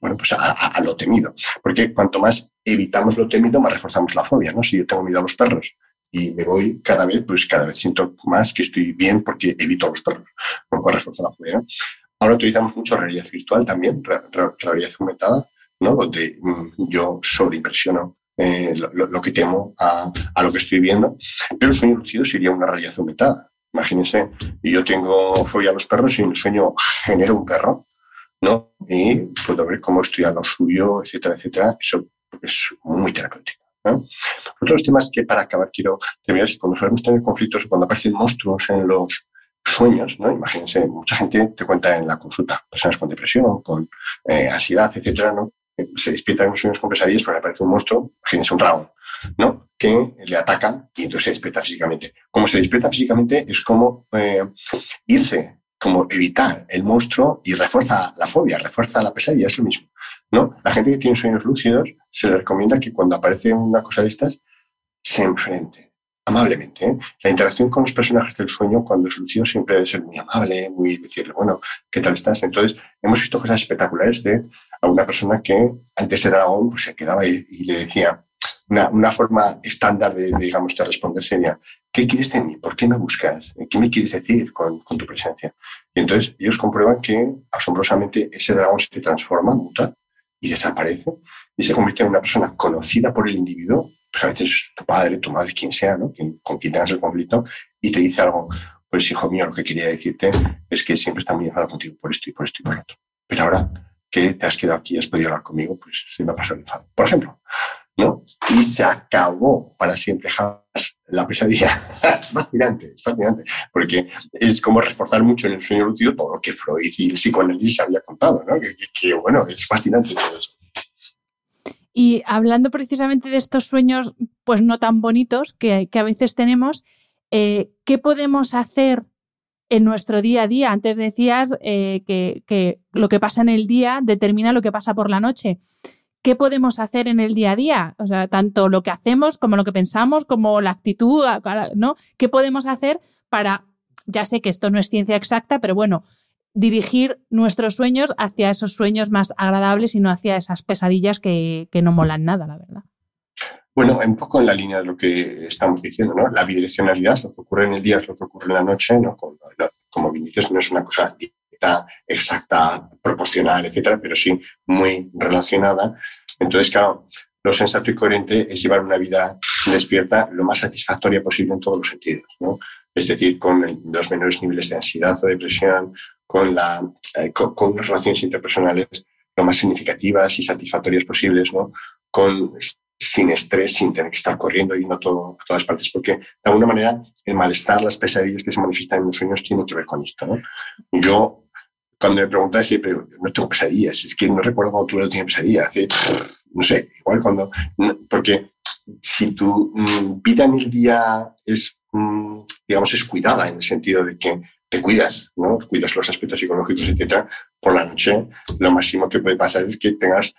bueno, pues a, lo temido. Porque cuanto más evitamos lo temido, más reforzamos la fobia, ¿no? Si yo tengo miedo a los perros y me voy cada vez, pues cada vez siento más que estoy bien porque evito a los perros, lo cual refuerza la fobia. Ahora utilizamos mucho realidad virtual también, realidad aumentada, ¿no? Donde mm, yo sobreimpresiono eh, lo, que temo a, a, lo que estoy viendo, pero el sueño lucido sería una realidad aumentada. Imagínense, yo tengo fobia a los perros y en el sueño genero un perro, ¿no? Y puedo ver cómo estudiar lo suyo, etcétera, etcétera. Eso es muy terapéutico. Otros temas que para acabar quiero terminar es que cuando solemos tener conflictos, cuando aparecen monstruos en los sueños, ¿no? Imagínense, mucha gente te cuenta en la consulta, personas con depresión, con eh, ansiedad, etcétera, ¿no? Se despiertan en sueños con pesadillas porque aparece un monstruo, imagínense un dragón, ¿no? Que le atacan y entonces se despierta físicamente. Como se despierta físicamente es como eh, irse como evitar el monstruo y refuerza la fobia, refuerza la pesadilla, es lo mismo. ¿no? La gente que tiene sueños lúcidos se le recomienda que cuando aparece una cosa de estas se enfrente amablemente. ¿eh? La interacción con los personajes del sueño cuando es lúcido siempre debe ser muy amable, muy decirle, bueno, ¿qué tal estás? Entonces, hemos visto cosas espectaculares de a una persona que antes de dragón pues, se quedaba y, le decía, una, forma estándar de, digamos, de responder sería, ¿qué quieres de mí? ¿Por qué me buscas? ¿Qué me quieres decir con, con, tu presencia? Y entonces ellos comprueban que asombrosamente ese dragón se transforma, muta y desaparece y se convierte en una persona conocida por el individuo pues a veces tu padre, tu madre, quien sea, ¿no? con quien tengas el conflicto, y te dice algo, pues hijo mío, lo que quería decirte es que siempre está muy enfadado contigo por esto y por esto y por otro. Pero ahora que te has quedado aquí y has podido hablar conmigo, pues se me ha pasado el enfado. Por ejemplo, Y se acabó para siempre jamás la pesadilla. es fascinante, es fascinante, porque es como reforzar mucho en el sueño lúcido todo lo que Freud y el psicoanálisis había contado, ¿no? Que, bueno, es fascinante todo eso. Y hablando precisamente de estos sueños, pues no tan bonitos que, que a veces tenemos, eh, ¿qué podemos hacer en nuestro día a día? Antes decías eh, que, lo que pasa en el día determina lo que pasa por la noche. ¿Qué podemos hacer en el día a día? O sea, tanto lo que hacemos como lo que pensamos, como la actitud, ¿no? ¿Qué podemos hacer para, ya sé que esto no es ciencia exacta, pero bueno, dirigir nuestros sueños hacia esos sueños más agradables y no hacia esas pesadillas que no molan nada, la verdad? Bueno, un poco en la línea de lo que estamos diciendo, ¿no? La bidireccionalidad, lo que ocurre en el día es lo que ocurre en la noche, ¿no? Como, bien dices, no es una cosa exacta, proporcional, etcétera, pero sí muy relacionada. Entonces, claro, lo sensato y coherente es llevar una vida despierta lo más satisfactoria posible en todos los sentidos, ¿no? Es decir, con los menores niveles de ansiedad o depresión, eh, con, con relaciones interpersonales lo más significativas y satisfactorias posibles, ¿no? Con sin estrés, sin tener que estar corriendo, yendo todo, a todas partes, porque de alguna manera el malestar, las pesadillas que se manifiestan en los sueños tienen que ver con esto. ¿no? Yo, cuando me preguntas siempre, no tengo pesadillas, es que no recuerdo cuando tuve la última pesadilla, hace, no sé, igual cuando, porque si tu mm, vida en el día es, mm, digamos, es cuidada en el sentido de que te cuidas, ¿no? Cuidas los aspectos psicológicos, etcétera, por la noche lo máximo que puede pasar es que tengas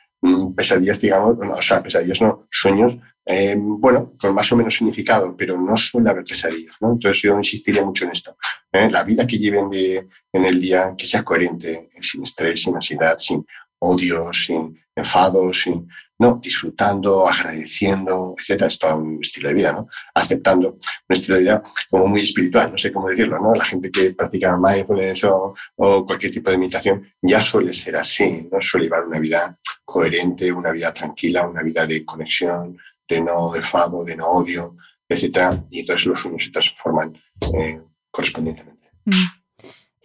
pesadillas, digamos, o sea, pesadillas no, sueños, eh, bueno, con más o menos significado, pero no suele haber pesadillas, ¿no? Entonces yo insistiría mucho en esto. ¿eh? La vida que lleven de, en el día, que sea coherente, sin estrés, sin ansiedad, sin odio, sin enfados, sin, no, disfrutando, agradeciendo, etcétera, es todo un estilo de vida, ¿no? Aceptando un estilo de vida como muy espiritual, no sé cómo decirlo, ¿no? La gente que practica mindfulness o, o cualquier tipo de meditación ya suele ser así, ¿no? Suele llevar una vida coherente, una vida tranquila, una vida de conexión, de no enfado, de no odio, etc. Y entonces los sueños se transforman eh, correspondientemente. Mm.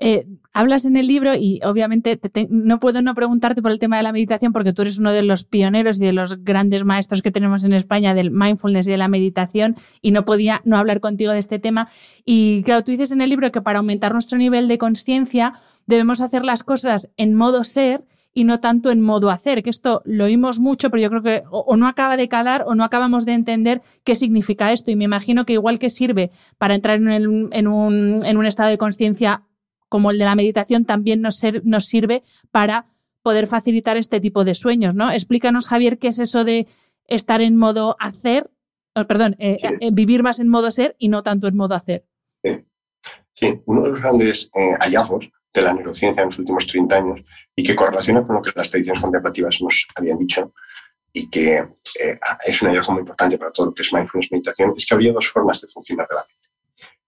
Eh, hablas en el libro y obviamente no puedo no preguntarte por el tema de la meditación porque tú eres uno de los pioneros y de los grandes maestros que tenemos en España del mindfulness y de la meditación y no podía no hablar contigo de este tema. Y claro, tú dices en el libro que para aumentar nuestro nivel de conciencia debemos hacer las cosas en modo ser y no tanto en modo hacer, que esto lo oímos mucho, pero yo creo que o, no acaba de calar o no acabamos de entender qué significa esto. Y me imagino que igual que sirve para entrar en, un, estado de conciencia como el de la meditación, también nos, nos sirve para poder facilitar este tipo de sueños, ¿no? Explícanos, Javier, qué es eso de estar en modo hacer, perdón, eh, eh, vivir más en modo ser y no tanto en modo hacer. Sí, uno de los grandes eh, hallazgos de la neurociencia en los últimos 30 años y que correlaciona con lo que las tradiciones contemplativas nos habían dicho y que es un hallazgo muy importante para todo lo que es mindfulness meditación, es que había dos formas de funcionar de la mente.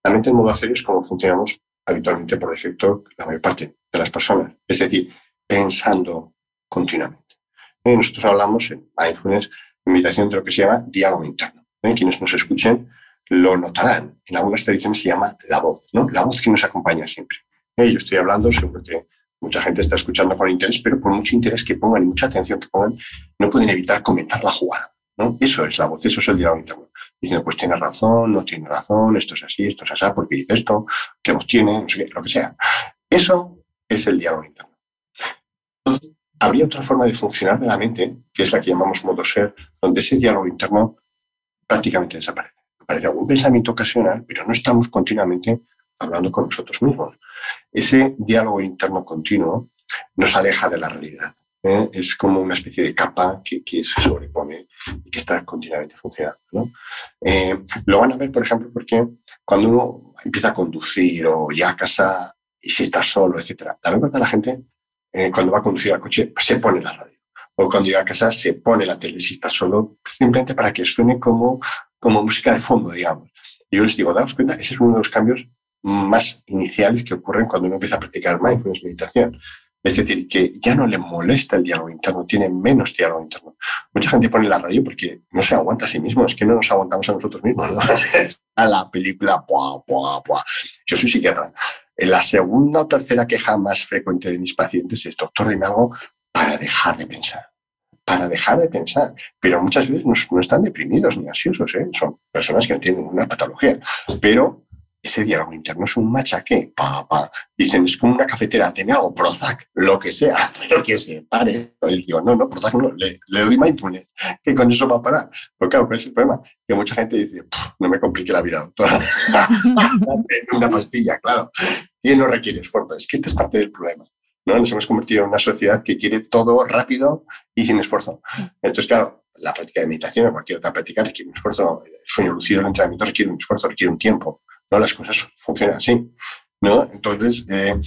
La mente en modo hacer es como funcionamos habitualmente por defecto la mayor parte de las personas, es decir, pensando continuamente. Eh, nosotros hablamos en mindfulness, en meditación de lo que se llama diálogo interno. ¿eh? Quienes nos escuchen lo notarán. En algunas tradiciones se llama la voz, ¿no? la voz que nos acompaña siempre. Eh, yo estoy hablando, seguro que mucha gente está escuchando con interés, pero por mucho interés que pongan y mucha atención que pongan, no pueden evitar comentar la jugada. ¿no? Eso es la voz, eso es el diálogo interno. Diciendo, pues tiene razón, no tiene razón, esto es así, esto es así, porque dice esto, qué voz tiene, no sé qué, lo que sea. Eso es el diálogo interno. Entonces, habría otra forma de funcionar de la mente, que es la que llamamos modo ser, donde ese diálogo interno prácticamente desaparece. Aparece algún pensamiento ocasional, pero no estamos continuamente hablando con nosotros mismos. Ese diálogo interno continuo nos aleja de la realidad. ¿Eh? Es como una especie de capa que, se sobrepone y que está continuamente funcionando. Eh, lo van a ver, por ejemplo, porque cuando uno empieza a conducir o ya a casa y si está solo, etc. La mayor parte de la gente, eh, cuando va a conducir al coche, se pone la radio. O cuando llega a casa, se pone la tele si está solo, simplemente para que suene como, como música de fondo, digamos. Y yo les digo, daos cuenta, ese es uno de los cambios más iniciales que ocurren cuando uno empieza a practicar mindfulness, meditación. Es decir, que ya no le molesta el diálogo interno, tiene menos diálogo interno. Mucha gente pone la radio porque no se aguanta a sí mismo, es que no nos aguantamos a nosotros mismos. a la película, puah, puah, puah. Yo soy psiquiatra. La segunda o tercera queja más frecuente de mis pacientes es, doctor, dime algo para dejar de pensar. Para dejar de pensar. Pero muchas veces no, están deprimidos ni ansiosos, ¿eh? son personas que no tienen una patología. Pero ese diálogo interno es un machaque. Pa, pa. Dicen, es como una cafetera, tiene algo, Prozac, lo que sea, pero que se pare. Y digo, no, no, Prozac no, le, le doy mindfulness, que con eso va a parar. Pero claro, ¿cuál es el problema? Que mucha gente dice, no me complique la vida, doctora. una pastilla, claro. Y no requiere esfuerzo. Es que esta es parte del problema. ¿no? Nos hemos convertido en una sociedad que quiere todo rápido y sin esfuerzo. Entonces, claro, la práctica de meditación cualquier otra práctica requiere un esfuerzo. El sueño lucido, el entrenamiento requiere un esfuerzo, requiere un tiempo. ¿No? Las cosas funcionan así, ¿no? Entonces, eh,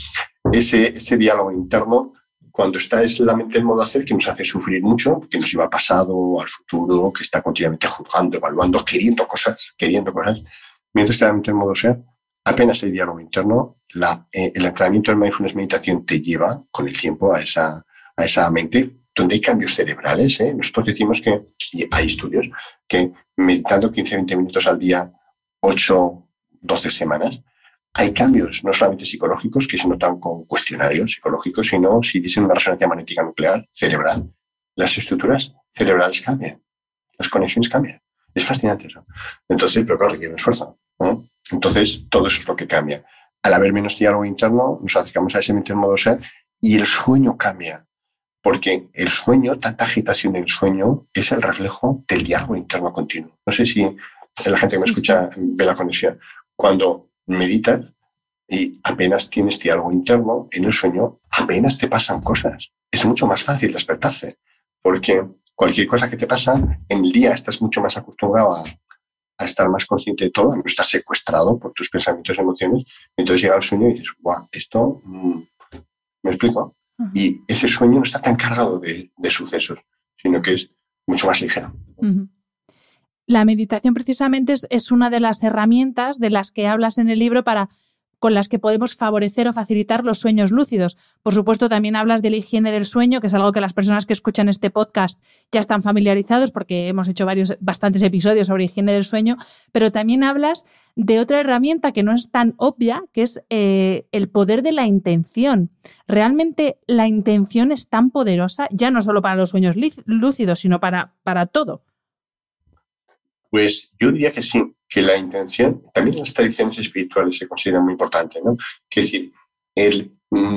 ese, ese diálogo interno, cuando está es la mente en modo hacer, que nos hace sufrir mucho, que nos lleva al pasado, al futuro, que está continuamente juzgando, evaluando, queriendo cosas, queriendo cosas, mientras que la mente en modo ser, apenas hay diálogo interno, la, eh, el entrenamiento en mindfulness meditación te lleva con el tiempo a esa, a esa mente donde hay cambios cerebrales. ¿eh? Nosotros decimos que, hay estudios, que meditando 15-20 minutos al día, 8 12 semanas, hay cambios no solamente psicológicos que se notan con cuestionarios psicológicos, sino si dicen una resonancia magnética nuclear cerebral, las estructuras cerebrales cambian, las conexiones cambian. Es fascinante eso. Entonces, pero claro, requiere un esfuerzo. Entonces, todo eso es lo que cambia. Al haber menos diálogo interno, nos acercamos a ese mente en modo ser y el sueño cambia. Porque el sueño, tanta agitación en el sueño, es el reflejo del diálogo interno continuo. No sé si la gente que me escucha ve la conexión. Cuando meditas y apenas tienes diálogo interno en el sueño, apenas te pasan cosas. Es mucho más fácil despertarse, porque cualquier cosa que te pasa en el día estás mucho más acostumbrado a, estar más consciente de todo, no estás secuestrado por tus pensamientos y emociones. Entonces llega el sueño y dices, guau, esto, mm, ¿me explico? Y ese sueño no está tan cargado de, sucesos, sino que es mucho más ligero. La meditación precisamente es, una de las herramientas de las que hablas en el libro para con las que podemos favorecer o facilitar los sueños lúcidos. Por supuesto, también hablas de la higiene del sueño, que es algo que las personas que escuchan este podcast ya están familiarizados porque hemos hecho varios, bastantes episodios sobre higiene del sueño, pero también hablas de otra herramienta que no es tan obvia, que es eh, el poder de la intención. Realmente la intención es tan poderosa, ya no solo para los sueños lúcidos, sino para, para todo. Pues yo diría que sí, que la intención, también las tradiciones espirituales se consideran muy importantes, ¿no? Que decir, el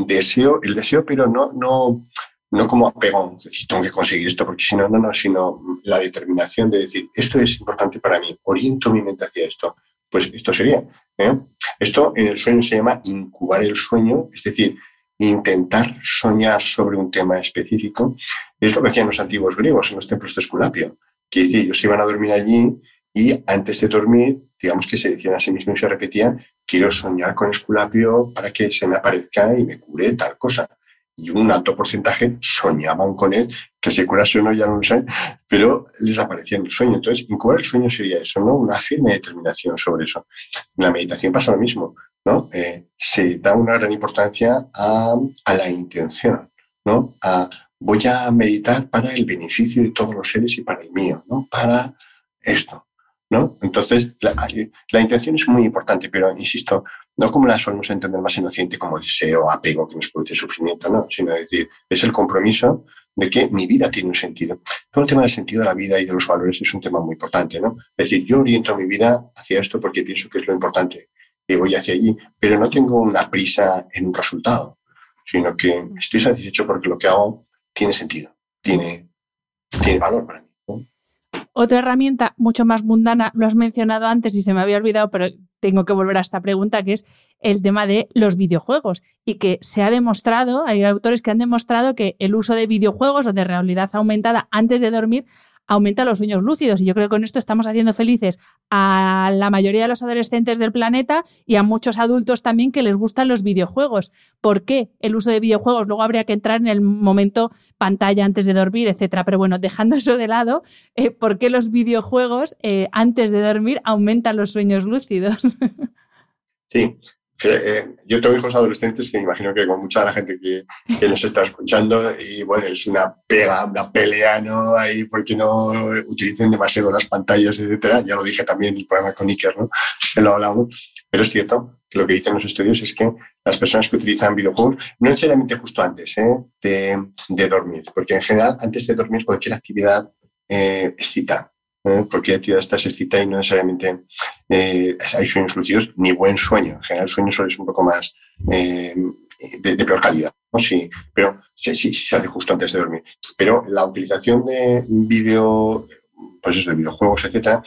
deseo, el deseo, pero no, no, no como apego, decir, tengo que conseguir esto, porque si no, no, no, sino la determinación de decir, esto es importante para mí, oriento mi mente hacia esto, pues esto sería. ¿eh? Esto en el sueño se llama incubar el sueño, es decir, intentar soñar sobre un tema específico. Es lo que hacían los antiguos griegos en los templos de Esculapio que ellos iban a dormir allí y antes de dormir, digamos que se decían a sí mismos y se repetían, quiero soñar con Esculapio para que se me aparezca y me cure tal cosa. Y un alto porcentaje soñaban con él, que se curase o no, ya no lo sé, pero les aparecía en el sueño. Entonces, incubar el sueño sería eso, ¿no? Una firme determinación sobre eso. En la meditación pasa lo mismo, ¿no? Eh, se da una gran importancia a, a la intención, ¿no? A, voy a meditar para el beneficio de todos los seres y para el mío, ¿no? Para esto, ¿no? Entonces, la, intención es muy importante, pero insisto, no como la solemos entender más inocente como deseo, apego que nos produce sufrimiento, no, sino decir, es el compromiso de que mi vida tiene un sentido. Todo el tema del sentido de la vida y de los valores es un tema muy importante, ¿no? Es decir, yo oriento mi vida hacia esto porque pienso que es lo importante y voy hacia allí, pero no tengo una prisa en un resultado, sino que estoy satisfecho porque lo que hago tiene sentido, tiene, tiene valor para mí. Otra herramienta mucho más mundana, lo has mencionado antes y se me había olvidado, pero tengo que volver a esta pregunta, que es el tema de los videojuegos. Y que se ha demostrado, hay autores que han demostrado que el uso de videojuegos o de realidad aumentada antes de dormir aumenta los sueños lúcidos. Y yo creo que con esto estamos haciendo felices a la mayoría de los adolescentes del planeta y a muchos adultos también que les gustan los videojuegos. ¿Por qué el uso de videojuegos? Luego habría que entrar en el momento pantalla antes de dormir, etcétera. Pero bueno, dejando eso de lado, eh, ¿por qué los videojuegos eh, antes de dormir aumentan los sueños lúcidos? Sí, eh, yo tengo hijos adolescentes que imagino que con mucha de la gente que, nos está escuchando, y bueno, es una pega, una pelea, ¿no? Ahí porque no utilicen demasiado las pantallas, etcétera. Ya lo dije también en el programa con Iker, ¿no? Lo hablamos. Pero es cierto que lo que dicen los estudios es que las personas que utilizan videojuegos, no necesariamente justo antes ¿eh? de, de, dormir, porque en general antes de dormir cualquier actividad eh, excita, ¿eh? cualquier actividad está excita y no necesariamente eh, hay sueños lucidos ni buen sueño. En general el sueño suele ser un poco más eh, de, peor calidad, ¿no? sí, pero sí, sí, sí se hace justo antes de dormir. Pero la utilización de video, pues eso, de videojuegos, etcétera,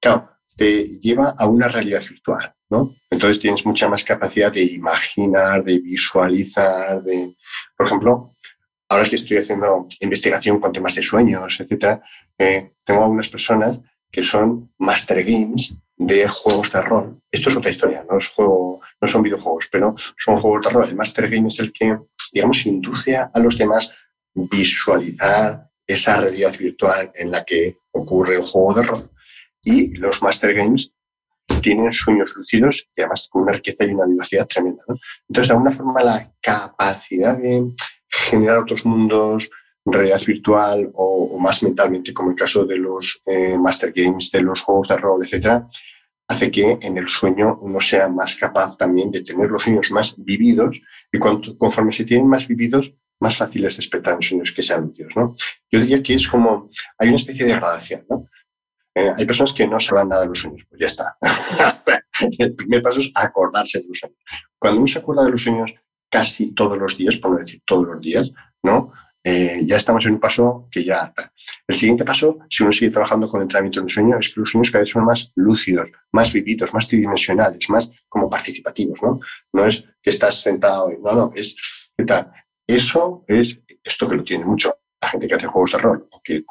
claro, te lleva a una realidad virtual, ¿no? Entonces tienes mucha más capacidad de imaginar, de visualizar, de, por ejemplo, ahora que estoy haciendo investigación con temas de sueños, etcétera, eh, tengo algunas personas que son master games de juegos de rol. Esto es otra historia, no, es juego, no son videojuegos, pero son juegos de rol. El master game es el que, digamos, induce a los demás visualizar esa realidad virtual en la que ocurre el juego de rol. Y los Master Games tienen sueños lucidos y además con una riqueza y una vivacidad tremenda. ¿no? Entonces, de alguna forma, la capacidad de generar otros mundos, realidad virtual o, más mentalmente, como el caso de los eh, Master Games, de los juegos de rol, etcétera, hace que en el sueño uno sea más capaz también de tener los sueños más vividos y cuando, conforme se tienen más vividos, más fácil es despertar en sueños que sean lucidos. ¿no? Yo diría que es como, hay una especie de gradación. ¿no? Eh, hay personas que no saben nada de los sueños, pues ya está. el primer paso es acordarse de los sueños. Cuando uno se acuerda de los sueños casi todos los días, por no decir todos los días, ¿no? Eh, ya estamos en un paso que ya está. El siguiente paso, si uno sigue trabajando con el entrenamiento del sueño, es que los sueños cada vez son más lúcidos, más vividos, más tridimensionales, más como participativos, ¿no? No es que estás sentado, no, no, es, ¿qué tal? Eso es esto que lo tiene mucho la gente que hace juegos de rol o que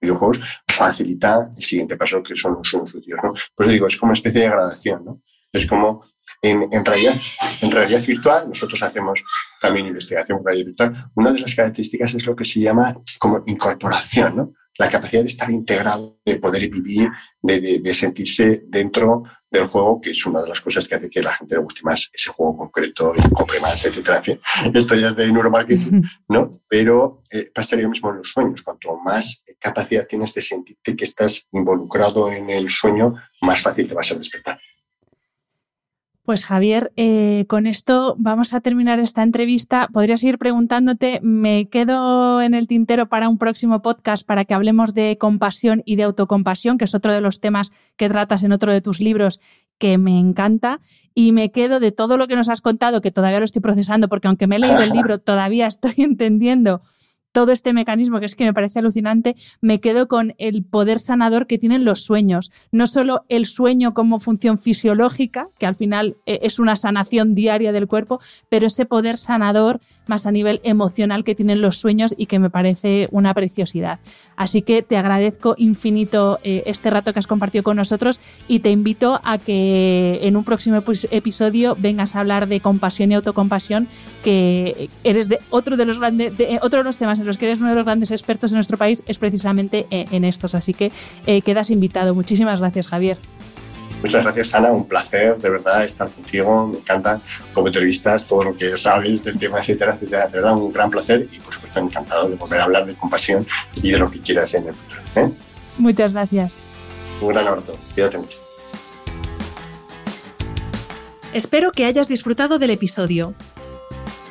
videojuegos facilita el siguiente paso que son los sueños lucidos. ¿no? Pues digo, es como una especie de gradación. ¿no? Es como en, en, realidad, en realidad virtual, nosotros hacemos también investigación en realidad virtual. Una de las características es lo que se llama como incorporación, ¿no? la capacidad de estar integrado, de poder vivir, de, de, de, sentirse dentro del juego, que es una de las cosas que hace que la gente le guste más ese juego concreto y compre más, etcétera. En fin, esto ya es de neuromarketing, ¿no? Pero eh, pasaría lo mismo en los sueños. Cuanto más capacidad tienes de sentirte que estás involucrado en el sueño, más fácil te vas a despertar. Pues Javier, eh, con esto vamos a terminar esta entrevista. Podrías ir preguntándote, me quedo en el tintero para un próximo podcast para que hablemos de compasión y de autocompasión, que es otro de los temas que tratas en otro de tus libros que me encanta y me quedo de todo lo que nos has contado, que todavía lo estoy procesando, porque aunque me he leído el libro, todavía estoy entendiendo todo este mecanismo que es que me parece alucinante, me quedo con el poder sanador que tienen los sueños. No solo el sueño como función fisiológica, que al final eh, es una sanación diaria del cuerpo, pero ese poder sanador más a nivel emocional que tienen los sueños y que me parece una preciosidad. Así que te agradezco infinito eh, este rato que has compartido con nosotros y te invito a que en un próximo episodio vengas a hablar de compasión y autocompasión, que eres de otro de los grandes, de, otro de los temas en los que eres uno de los grandes expertos en nuestro país, es precisamente eh, en estos. Así que eh, quedas invitado. Muchísimas gracias, Javier. Muchas gracias, Ana. Un placer, de verdad, estar contigo. Me encanta como entrevistas, todo lo que sabes del tema, etcétera, etcétera. De verdad, un gran placer y, por supuesto, encantado de volver a hablar de compasión y de lo que quieras en el futuro. ¿eh? Muchas gracias. Un gran abrazo. Cuídate mucho. Espero que hayas disfrutado del episodio.